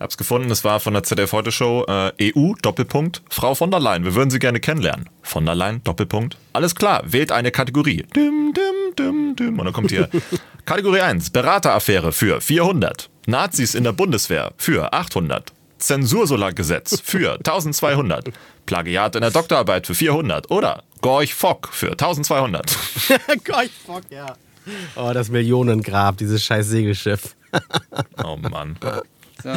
Hab's gefunden, es war von der ZDF Heute Show äh, EU Doppelpunkt Frau von der Leyen. Wir würden Sie gerne kennenlernen. Von der Leyen Doppelpunkt. Alles klar, wählt eine Kategorie. Dim, dim, dim, dim. Und dann kommt hier Kategorie 1 Berateraffäre für 400. Nazis in der Bundeswehr für 800. Zensursolargesetz für 1200. Plagiat in der Doktorarbeit für 400. Oder Gorch Fock für 1200. Gorch Fock, ja. Oh, das Millionengrab, dieses scheiß Segelschiff. oh Mann.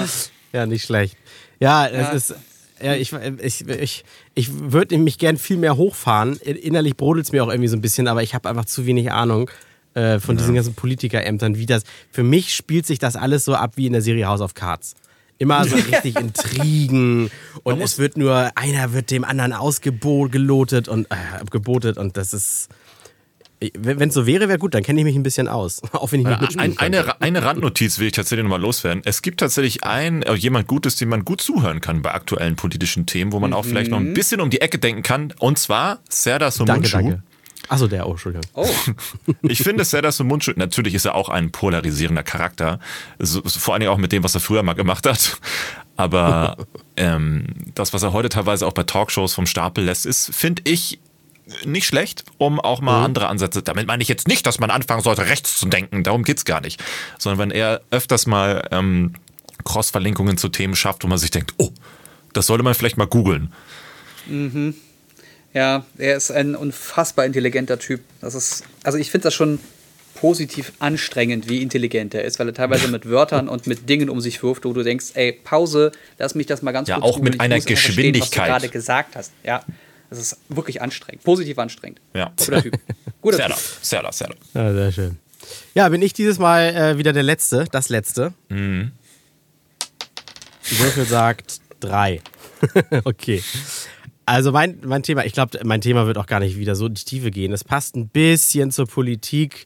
Ja, nicht schlecht. Ja, ja. es ist. Ja, ich, ich, ich, ich würde mich gern viel mehr hochfahren. Innerlich brodelt es mir auch irgendwie so ein bisschen, aber ich habe einfach zu wenig Ahnung äh, von ja. diesen ganzen Politikerämtern, wie das. Für mich spielt sich das alles so ab wie in der Serie House of Cards. Immer so richtig Intrigen und es wird nur, einer wird dem anderen ausgelotet und äh, gebotet und das ist. Wenn es so wäre, wäre gut, dann kenne ich mich ein bisschen aus. Auch wenn ich nicht ein, eine, eine Randnotiz will ich tatsächlich nochmal loswerden. Es gibt tatsächlich ein, äh, jemand Gutes, dem man gut zuhören kann bei aktuellen politischen Themen, wo man mhm. auch vielleicht noch ein mhm. bisschen um die Ecke denken kann. Und zwar Serdar Somuncu. Danke, danke. Achso, der, oh, Entschuldigung. Oh. ich finde Serdar Somuncu, natürlich ist er auch ein polarisierender Charakter, so, vor allem auch mit dem, was er früher mal gemacht hat. Aber ähm, das, was er heute teilweise auch bei Talkshows vom Stapel lässt, ist, finde ich, nicht schlecht, um auch mal mhm. andere Ansätze. Damit meine ich jetzt nicht, dass man anfangen sollte, rechts zu denken. Darum geht es gar nicht. Sondern wenn er öfters mal ähm, Cross-Verlinkungen zu Themen schafft, wo man sich denkt, oh, das sollte man vielleicht mal googeln. Mhm. Ja, er ist ein unfassbar intelligenter Typ. Das ist, also ich finde das schon positiv anstrengend, wie intelligent er ist, weil er teilweise mit Wörtern und mit Dingen um sich wirft, wo du denkst, ey, Pause, lass mich das mal ganz ja, kurz Ja, auch mit einer Geschwindigkeit. was du gerade gesagt hast. Ja. Das ist wirklich anstrengend, positiv anstrengend. Ja. Guter Typ. Guter Serda, Typ. Serda, Serda. Ja, sehr schön. Ja, bin ich dieses Mal äh, wieder der Letzte, das Letzte. Mhm. Würfel sagt drei. okay. Also mein, mein Thema, ich glaube, mein Thema wird auch gar nicht wieder so in die Tiefe gehen. Es passt ein bisschen zur Politik.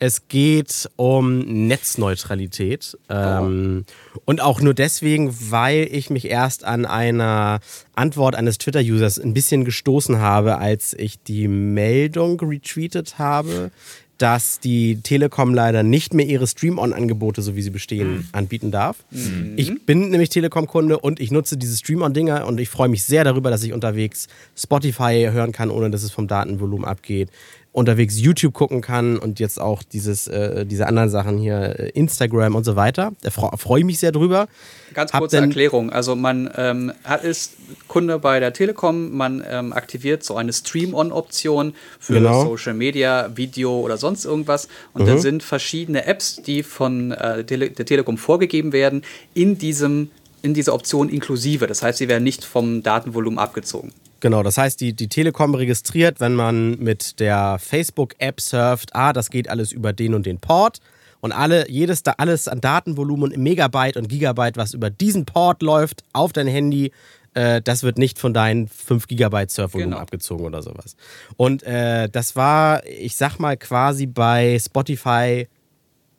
Es geht um Netzneutralität. Ähm, und auch nur deswegen, weil ich mich erst an einer Antwort eines Twitter-Users ein bisschen gestoßen habe, als ich die Meldung retweetet habe, dass die Telekom leider nicht mehr ihre Stream-On-Angebote, so wie sie bestehen, mhm. anbieten darf. Mhm. Ich bin nämlich Telekom-Kunde und ich nutze diese Stream-On-Dinger und ich freue mich sehr darüber, dass ich unterwegs Spotify hören kann, ohne dass es vom Datenvolumen abgeht. Unterwegs YouTube gucken kann und jetzt auch dieses, äh, diese anderen Sachen hier, äh, Instagram und so weiter. Da freue ich mich sehr drüber. Ganz kurze Erklärung. Also man ähm, hat, ist Kunde bei der Telekom, man ähm, aktiviert so eine Stream-On-Option für genau. Social Media, Video oder sonst irgendwas. Und mhm. da sind verschiedene Apps, die von äh, Tele der Telekom vorgegeben werden, in diesem in dieser Option inklusive. Das heißt, sie werden nicht vom Datenvolumen abgezogen. Genau, das heißt, die, die Telekom registriert, wenn man mit der Facebook-App surft, ah, das geht alles über den und den Port. Und alle, jedes da alles an Datenvolumen, Megabyte und Gigabyte, was über diesen Port läuft, auf dein Handy, äh, das wird nicht von deinen 5 Gigabyte Surfvolumen genau. abgezogen oder sowas. Und äh, das war, ich sag mal, quasi bei Spotify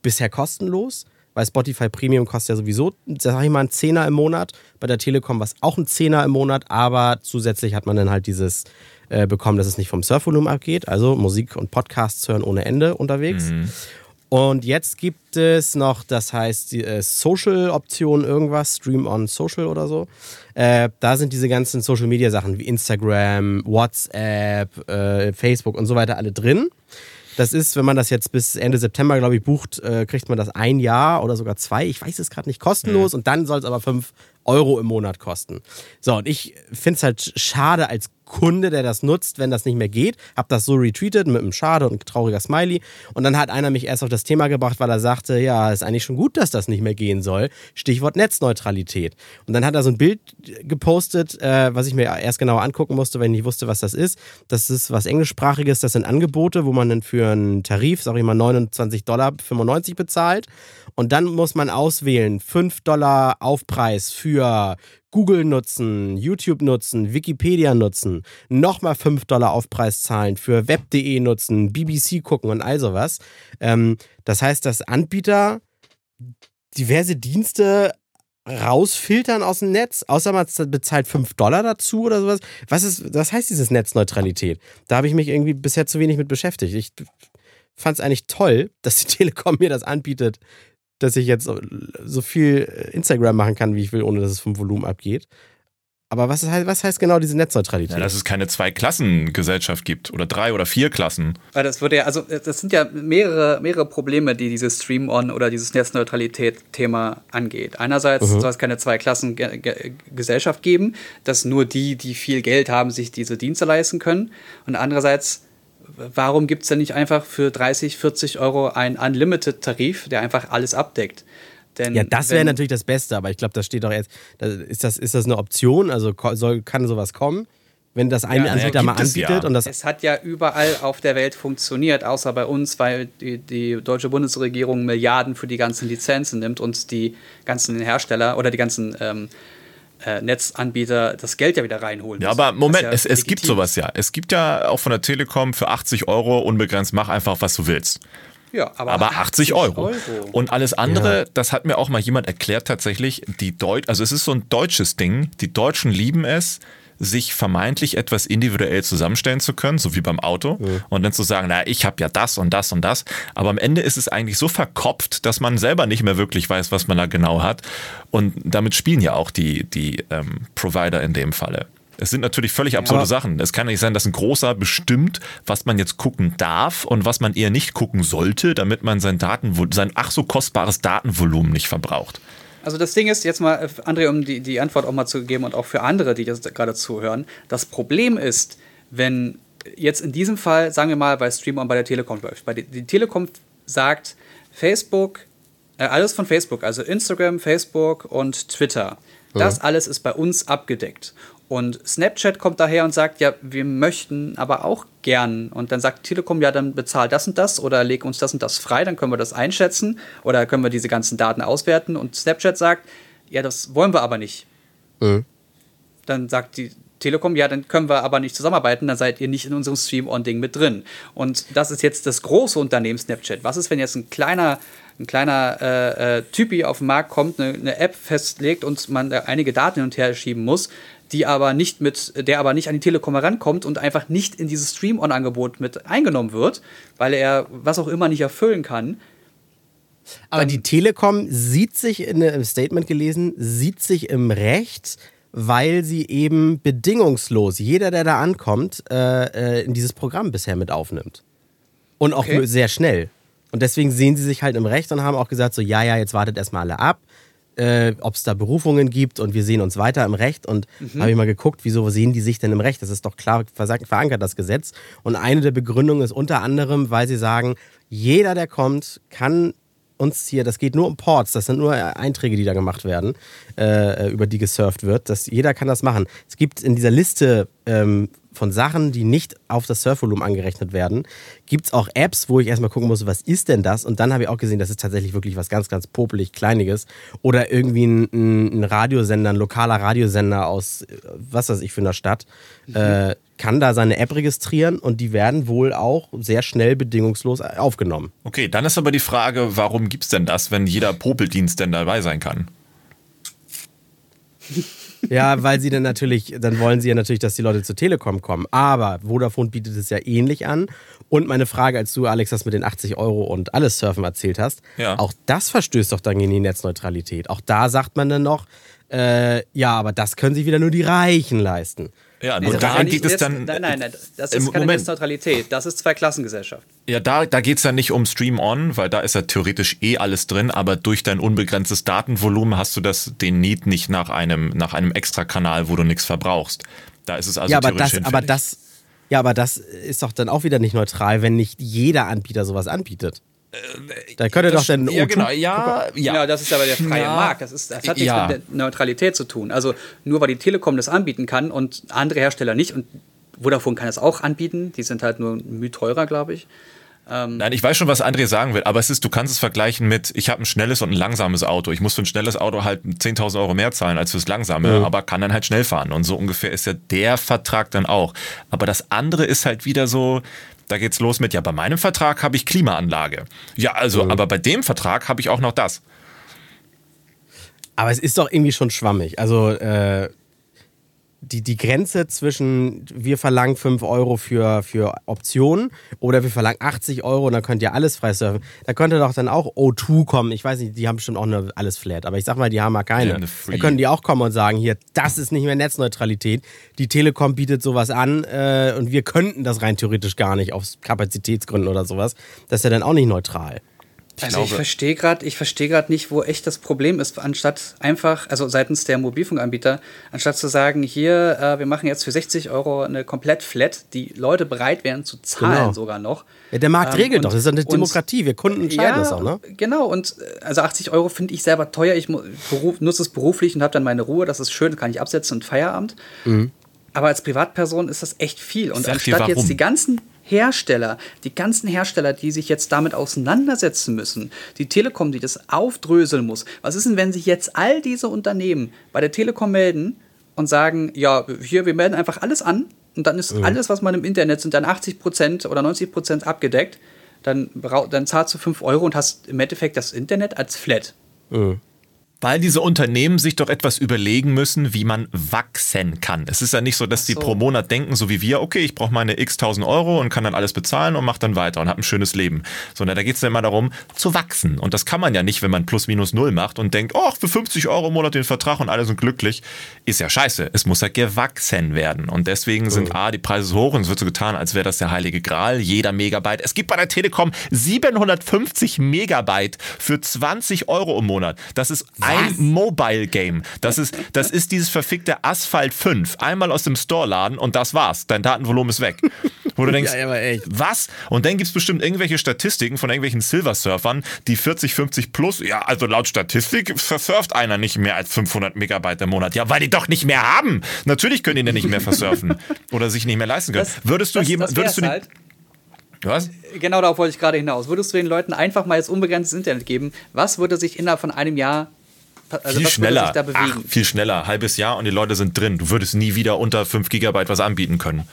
bisher kostenlos weil Spotify Premium kostet ja sowieso, sag ich mal, ein Zehner im Monat. Bei der Telekom war es auch ein Zehner im Monat, aber zusätzlich hat man dann halt dieses äh, bekommen, dass es nicht vom Surfvolumen abgeht. Also Musik und Podcasts hören ohne Ende unterwegs. Mhm. Und jetzt gibt es noch, das heißt, die äh, Social-Option irgendwas, Stream on Social oder so. Äh, da sind diese ganzen Social-Media-Sachen wie Instagram, WhatsApp, äh, Facebook und so weiter alle drin. Das ist, wenn man das jetzt bis Ende September, glaube ich, bucht, äh, kriegt man das ein Jahr oder sogar zwei. Ich weiß es gerade nicht kostenlos mhm. und dann soll es aber fünf Euro im Monat kosten. So, und ich finde es halt schade als Kunde, der das nutzt, wenn das nicht mehr geht. Hab das so retweetet mit einem Schade und trauriger Smiley. Und dann hat einer mich erst auf das Thema gebracht, weil er sagte, ja, ist eigentlich schon gut, dass das nicht mehr gehen soll. Stichwort Netzneutralität. Und dann hat er so ein Bild gepostet, äh, was ich mir erst genauer angucken musste, wenn ich nicht wusste, was das ist. Das ist was englischsprachiges, das sind Angebote, wo man dann für einen Tarif, sag ich mal, 29,95 Dollar bezahlt. Und dann muss man auswählen, 5 Dollar Aufpreis für Google nutzen, YouTube nutzen, Wikipedia nutzen, nochmal 5 Dollar Aufpreis zahlen, für web.de nutzen, BBC gucken und all sowas. Ähm, das heißt, dass Anbieter diverse Dienste rausfiltern aus dem Netz, außer man bezahlt 5 Dollar dazu oder sowas. Was, ist, was heißt dieses Netzneutralität? Da habe ich mich irgendwie bisher zu wenig mit beschäftigt. Ich fand es eigentlich toll, dass die Telekom mir das anbietet, dass ich jetzt so viel Instagram machen kann, wie ich will, ohne dass es vom Volumen abgeht. Aber was, ist, was heißt genau diese Netzneutralität? Ja, dass es keine Zwei-Klassen-Gesellschaft gibt oder drei oder vier Klassen. Weil das würde ja, also das sind ja mehrere, mehrere Probleme, die dieses Stream-On oder dieses Netzneutralität-Thema angeht. Einerseits mhm. soll es keine Zwei-Klassen-Gesellschaft geben, dass nur die, die viel Geld haben, sich diese Dienste leisten können. Und andererseits warum gibt es denn nicht einfach für 30, 40 Euro einen Unlimited-Tarif, der einfach alles abdeckt? Denn ja, das wäre natürlich das Beste, aber ich glaube, das steht doch jetzt. Ist das, ist das eine Option? Also soll, kann sowas kommen? Wenn das ein ja, Anbieter mal anbietet ja. und das. Es hat ja überall auf der Welt funktioniert, außer bei uns, weil die, die deutsche Bundesregierung Milliarden für die ganzen Lizenzen nimmt und die ganzen Hersteller oder die ganzen ähm, äh, Netzanbieter das Geld ja wieder reinholen. Ja, aber Moment, ja es, es gibt sowas ja. Es gibt ja auch von der Telekom für 80 Euro unbegrenzt, mach einfach, was du willst. Ja, aber, aber 80, 80 Euro. Euro. Und alles andere, ja. das hat mir auch mal jemand erklärt tatsächlich, die Deut also es ist so ein deutsches Ding, die Deutschen lieben es, sich vermeintlich etwas individuell zusammenstellen zu können, so wie beim Auto, ja. und dann zu sagen, na, ich habe ja das und das und das. Aber am Ende ist es eigentlich so verkopft, dass man selber nicht mehr wirklich weiß, was man da genau hat. Und damit spielen ja auch die, die ähm, Provider in dem Falle. Es sind natürlich völlig absurde ja. Sachen. Es kann nicht sein, dass ein großer bestimmt, was man jetzt gucken darf und was man eher nicht gucken sollte, damit man sein Daten, sein ach so kostbares Datenvolumen nicht verbraucht. Also das Ding ist, jetzt mal, äh, André, um die, die Antwort auch mal zu geben und auch für andere, die das gerade zuhören. Das Problem ist, wenn jetzt in diesem Fall, sagen wir mal, bei Stream bei der Telekom läuft, bei die, die Telekom sagt, Facebook, äh, alles von Facebook, also Instagram, Facebook und Twitter, das alles ist bei uns abgedeckt. Und Snapchat kommt daher und sagt, ja, wir möchten aber auch gern. Und dann sagt Telekom, ja, dann bezahl das und das oder leg uns das und das frei, dann können wir das einschätzen oder können wir diese ganzen Daten auswerten. Und Snapchat sagt, ja, das wollen wir aber nicht. Mhm. Dann sagt die Telekom, ja, dann können wir aber nicht zusammenarbeiten, dann seid ihr nicht in unserem Stream-On-Ding mit drin. Und das ist jetzt das große Unternehmen Snapchat. Was ist, wenn jetzt ein kleiner, ein kleiner äh, äh, Typi auf den Markt kommt, eine, eine App festlegt und man da einige Daten hin und her schieben muss? Die aber nicht mit, der aber nicht an die Telekom herankommt und einfach nicht in dieses Stream-On-Angebot mit eingenommen wird, weil er was auch immer nicht erfüllen kann. Aber die Telekom sieht sich in einem Statement gelesen, sieht sich im Recht, weil sie eben bedingungslos jeder, der da ankommt, äh, äh in dieses Programm bisher mit aufnimmt. Und auch okay. sehr schnell. Und deswegen sehen sie sich halt im Recht und haben auch gesagt, so, ja, ja, jetzt wartet erstmal alle ab, äh, ob es da Berufungen gibt und wir sehen uns weiter im Recht. Und mhm. habe ich mal geguckt, wieso sehen die sich denn im Recht? Das ist doch klar verankert, das Gesetz. Und eine der Begründungen ist unter anderem, weil sie sagen, jeder, der kommt, kann uns hier, das geht nur um Ports, das sind nur Einträge, die da gemacht werden, äh, über die gesurft wird. Das, jeder kann das machen. Es gibt in dieser Liste ähm, von Sachen, die nicht auf das Surfvolumen angerechnet werden, gibt es auch Apps, wo ich erstmal gucken muss, was ist denn das? Und dann habe ich auch gesehen, das ist tatsächlich wirklich was ganz, ganz popelig Kleiniges. Oder irgendwie ein, ein Radiosender, ein lokaler Radiosender aus, was weiß ich, für einer Stadt, mhm. äh, kann da seine App registrieren und die werden wohl auch sehr schnell bedingungslos aufgenommen. Okay, dann ist aber die Frage, warum gibt es denn das, wenn jeder Popeldienst denn dabei sein kann? Ja, weil sie dann natürlich, dann wollen sie ja natürlich, dass die Leute zur Telekom kommen. Aber Vodafone bietet es ja ähnlich an. Und meine Frage, als du, Alex, das mit den 80 Euro und alles Surfen erzählt hast, ja. auch das verstößt doch dann gegen die Netzneutralität. Auch da sagt man dann noch, äh, ja, aber das können sich wieder nur die Reichen leisten. Ja, und daran geht es dann. Nein, nein, nein, das ist keine Moment. Netzneutralität, das ist Zweiklassengesellschaft. Ja, da, da geht es ja nicht um Stream-On, weil da ist ja theoretisch eh alles drin, aber durch dein unbegrenztes Datenvolumen hast du das, den Need nicht nach einem, nach einem Extra-Kanal, wo du nichts verbrauchst. Da ist es also ja, aber theoretisch das, aber das, Ja, aber das ist doch dann auch wieder nicht neutral, wenn nicht jeder Anbieter sowas anbietet. Äh, da könnte doch dann ja, genau, ja, ja. ja, das ist aber der freie ja. Markt. Das, ist, das hat nichts ja. mit der Neutralität zu tun. Also nur weil die Telekom das anbieten kann und andere Hersteller nicht und Vodafone kann es auch anbieten, die sind halt nur müh teurer, glaube ich. Ähm Nein, ich weiß schon, was André sagen will, aber es ist, du kannst es vergleichen mit, ich habe ein schnelles und ein langsames Auto. Ich muss für ein schnelles Auto halt 10.000 Euro mehr zahlen als fürs langsame, mhm. aber kann dann halt schnell fahren. Und so ungefähr ist ja der Vertrag dann auch. Aber das andere ist halt wieder so, da geht's los mit, ja, bei meinem Vertrag habe ich Klimaanlage. Ja, also, mhm. aber bei dem Vertrag habe ich auch noch das. Aber es ist doch irgendwie schon schwammig. Also, äh, die, die Grenze zwischen wir verlangen 5 Euro für, für Optionen oder wir verlangen 80 Euro und dann könnt ihr alles frei surfen. Da könnte doch dann auch O2 kommen. Ich weiß nicht, die haben bestimmt auch eine alles flat, aber ich sag mal, die haben ja keine. Da können die auch kommen und sagen, hier, das ist nicht mehr Netzneutralität. Die Telekom bietet sowas an äh, und wir könnten das rein theoretisch gar nicht aus Kapazitätsgründen oder sowas. Das ist ja dann auch nicht neutral. Ich also glaube, ich verstehe gerade, ich verstehe gerade nicht, wo echt das Problem ist, anstatt einfach, also seitens der Mobilfunkanbieter, anstatt zu sagen, hier, äh, wir machen jetzt für 60 Euro eine komplett Flat, die Leute bereit wären zu zahlen genau. sogar noch. Ja, der Markt ähm, regelt doch, das ist eine Demokratie, wir Kunden entscheiden ja, das auch, ne? Genau, und äh, also 80 Euro finde ich selber teuer, ich beruf, nutze es beruflich und habe dann meine Ruhe, das ist schön, kann ich absetzen und Feierabend. Mhm. Aber als Privatperson ist das echt viel. Und anstatt jetzt die ganzen Hersteller, die ganzen Hersteller, die sich jetzt damit auseinandersetzen müssen, die Telekom, die das aufdröseln muss. Was ist denn, wenn sich jetzt all diese Unternehmen bei der Telekom melden und sagen, ja, hier, wir melden einfach alles an und dann ist mhm. alles, was man im Internet sind, dann 80 Prozent oder 90 Prozent abgedeckt. Dann, dann zahlst du 5 Euro und hast im Endeffekt das Internet als Flat. Mhm. Weil diese Unternehmen sich doch etwas überlegen müssen, wie man wachsen kann. Es ist ja nicht so, dass so. die pro Monat denken, so wie wir, okay, ich brauche meine x tausend Euro und kann dann alles bezahlen und mache dann weiter und habe ein schönes Leben. Sondern da geht es ja immer darum, zu wachsen. Und das kann man ja nicht, wenn man plus minus null macht und denkt, oh, für 50 Euro im Monat den Vertrag und alle sind glücklich. Ist ja scheiße. Es muss ja gewachsen werden. Und deswegen sind A, die Preise so hoch und es wird so getan, als wäre das der heilige Gral. Jeder Megabyte. Es gibt bei der Telekom 750 Megabyte für 20 Euro im Monat. Das ist ein Mobile Game. Das ist, das ist dieses verfickte Asphalt 5. Einmal aus dem Store laden und das war's. Dein Datenvolumen ist weg. Wo du denkst, ja, was? Und dann gibt es bestimmt irgendwelche Statistiken von irgendwelchen Silver-Surfern, die 40, 50 plus, ja, also laut Statistik versurft einer nicht mehr als 500 Megabyte im Monat. Ja, weil die doch nicht mehr haben. Natürlich können die denn nicht mehr versurfen oder sich nicht mehr leisten können. Das, würdest du jemand, würdest du halt. Was? Genau darauf wollte ich gerade hinaus. Würdest du den Leuten einfach mal jetzt unbegrenztes Internet geben? Was würde sich innerhalb von einem Jahr also viel schneller. Ach, viel schneller. Halbes Jahr und die Leute sind drin. Du würdest nie wieder unter 5 Gigabyte was anbieten können.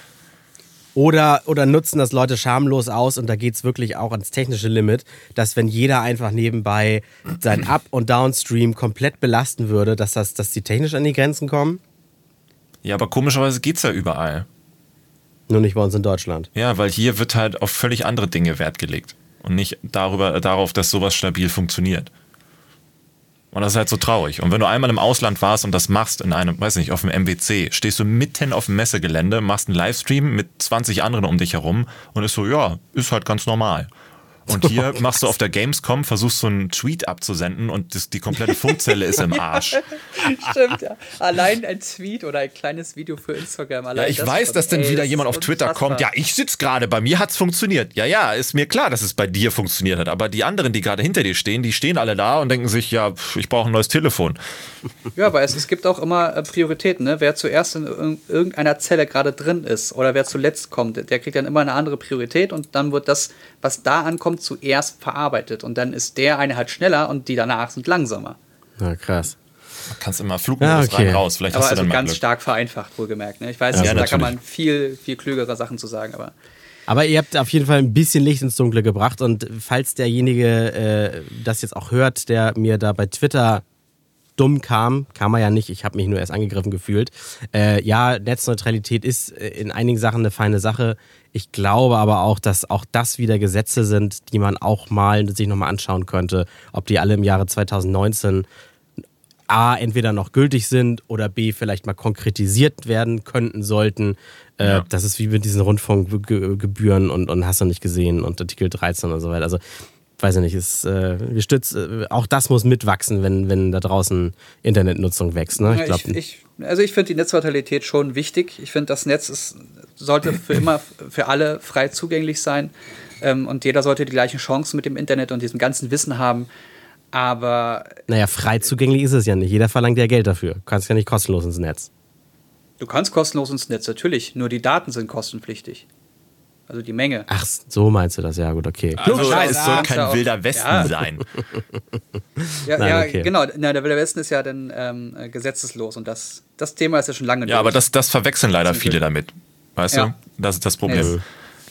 Oder, oder nutzen das Leute schamlos aus und da geht es wirklich auch ans technische Limit, dass wenn jeder einfach nebenbei sein Up- und Downstream komplett belasten würde, dass, das, dass die technisch an die Grenzen kommen? Ja, aber komischerweise geht es ja überall. Nur nicht bei uns in Deutschland. Ja, weil hier wird halt auf völlig andere Dinge Wert gelegt und nicht darüber, darauf, dass sowas stabil funktioniert. Und das ist halt so traurig. Und wenn du einmal im Ausland warst und das machst in einem, weiß nicht, auf dem MWC, stehst du mitten auf dem Messegelände, machst einen Livestream mit 20 anderen um dich herum und ist so, ja, ist halt ganz normal. Und hier machst du auf der Gamescom, versuchst so einen Tweet abzusenden und das, die komplette Funkzelle ist im Arsch. Stimmt, ja. Allein ein Tweet oder ein kleines Video für Instagram. Allein Ja, ich das weiß, dass dann wieder jemand auf Twitter kommt. Ja, ich sitze gerade, bei mir hat's funktioniert. Ja, ja, ist mir klar, dass es bei dir funktioniert hat. Aber die anderen, die gerade hinter dir stehen, die stehen alle da und denken sich, ja, ich brauche ein neues Telefon. Ja, aber es, es gibt auch immer äh, Prioritäten, ne? Wer zuerst in irg- irgendeiner Zelle gerade drin ist oder wer zuletzt kommt, der kriegt dann immer eine andere Priorität und dann wird das, was da ankommt, zuerst verarbeitet. Und dann ist der eine halt schneller und die danach sind langsamer. Na, krass. Du kannst immer Flugmodus Ja, okay. rein, raus. Vielleicht Aber hast du also dann mal ganz Glück. stark vereinfacht, wohlgemerkt. Ne? Ich weiß, Ja, da kann man viel, viel klügere Sachen zu sagen, aber Aber ihr habt auf jeden Fall ein bisschen Licht ins Dunkle gebracht und falls derjenige äh, das jetzt auch hört, der mir da bei Twitter dumm kam, kam er ja nicht, ich habe mich nur erst angegriffen gefühlt. Äh, ja, Netzneutralität ist äh, in einigen Sachen eine feine Sache. Ich glaube aber auch, dass auch das wieder Gesetze sind, die man auch mal sich nochmal anschauen könnte, ob die alle im Jahre 2019 A, entweder noch gültig sind oder B, vielleicht mal konkretisiert werden könnten, sollten. Äh, Ja. Das ist wie mit diesen Rundfunkgebühren und, und hast du nicht gesehen und Artikel 13 und so weiter. Also, weiß ich nicht, ist, äh, wir stützen, äh, auch das muss mitwachsen, wenn, wenn da draußen Internetnutzung wächst. Ne? Ich Ja, glaub, ich, ich, also ich finde die Netzneutralität schon wichtig. Ich finde, das Netz ist, sollte für immer für alle frei zugänglich sein. Ähm, und jeder sollte die gleichen Chancen mit dem Internet und diesem ganzen Wissen haben. Aber naja, frei zugänglich ist es ja nicht. Jeder verlangt ja Geld dafür. Du kannst ja nicht kostenlos ins Netz. du kannst kostenlos ins Netz, natürlich. Nur die Daten sind kostenpflichtig. Also die Menge. Ach, so meinst du das? Ja, gut, okay. Also, Scheiße, es soll kein wilder Westen ja. sein. Ja, Nein, ja okay. genau. Na, der Wilde Westen ist ja dann ähm, äh, gesetzeslos. Und das, das Thema ist ja schon lange Ja, aber durch. das, das verwechseln leider viele damit. Weißt Ja. du? Das ist das Problem. Netz.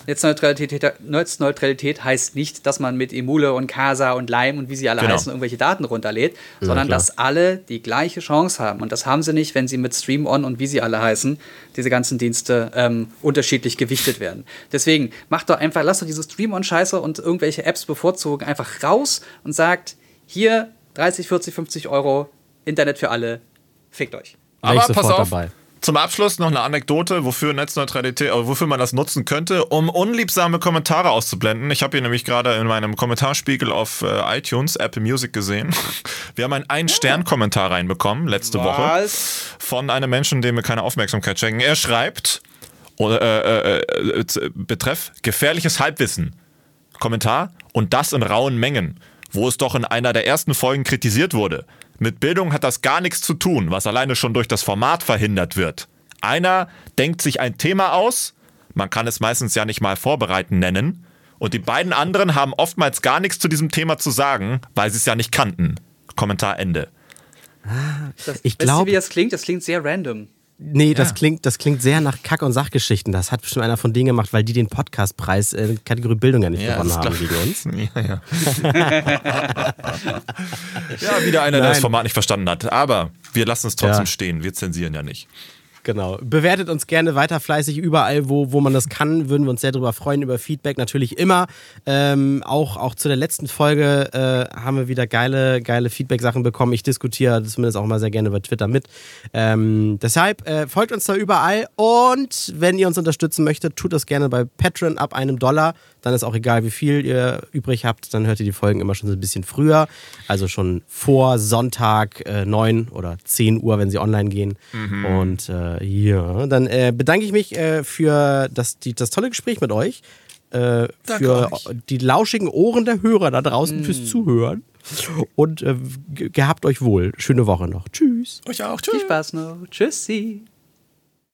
Netzneutralität, Netzneutralität heißt nicht, dass man mit Emule und Casa und Lime und wie sie alle Genau. heißen irgendwelche Daten runterlädt, sondern klar. dass alle die gleiche Chance haben. Und das haben sie nicht, wenn sie mit Stream On und wie sie alle heißen, diese ganzen Dienste ähm, unterschiedlich gewichtet werden. Deswegen macht doch einfach, lasst doch diese Stream On Scheiße und irgendwelche Apps bevorzugen einfach raus und sagt, hier 30, 40, 50 Euro Internet für alle, fickt euch. Aber pass sofort auf, dabei. Zum Abschluss noch eine Anekdote, wofür Netzneutralität, äh, wofür man das nutzen könnte, um unliebsame Kommentare auszublenden. Ich habe hier nämlich gerade in meinem Kommentarspiegel auf äh, iTunes, Apple Music gesehen. Wir haben einen Ein-Stern-Kommentar reinbekommen letzte Woche Was? von einem Menschen, dem wir keine Aufmerksamkeit schenken. Er schreibt, oder, äh, äh, äh, z- betreff gefährliches Halbwissen. Kommentar und das in rauen Mengen, wo es doch in einer der ersten Folgen kritisiert wurde. Mit Bildung hat das gar nichts zu tun, was alleine schon durch das Format verhindert wird. Einer denkt sich ein Thema aus, man kann es meistens ja nicht mal vorbereiten nennen, und die beiden anderen haben oftmals gar nichts zu diesem Thema zu sagen, weil sie es ja nicht kannten. Kommentar Ende. Das, Ich weißt du, glaub- wie das klingt? Das klingt sehr random. Nee, das klingt, das klingt sehr nach Kack- und Sachgeschichten. Das hat bestimmt einer von denen gemacht, weil die den Podcastpreis äh, Kategorie Bildung ja nicht gewonnen das haben glaub- gegen uns. Ja, ja. ja, wieder einer, der das Nein. Format nicht verstanden hat. Aber wir lassen es trotzdem Ja. stehen. Wir zensieren ja nicht. Genau. Bewertet uns gerne weiter fleißig überall, wo, wo man das kann. Würden wir uns sehr darüber freuen, über Feedback natürlich immer. Ähm, auch, auch zu der letzten Folge äh, haben wir wieder geile, geile Feedback-Sachen bekommen. Ich diskutiere zumindest auch mal sehr gerne über Twitter mit. Ähm, deshalb äh, folgt uns da überall und wenn ihr uns unterstützen möchtet, tut das gerne bei Patreon ab einem Dollar. Dann ist auch egal, wie viel ihr übrig habt. Dann hört ihr die Folgen immer schon so ein bisschen früher. Also schon vor Sonntag äh, 9 oder 10 Uhr, wenn sie online gehen. Und äh, ja, dann äh, bedanke ich mich äh, für das, die, das tolle Gespräch mit euch. Äh, für die lauschigen Ohren der Hörer da draußen fürs Zuhören. Und äh, ge- gehabt euch wohl. Schöne Woche noch. Tschüss. Euch auch. Viel Spaß noch. Tschüssi.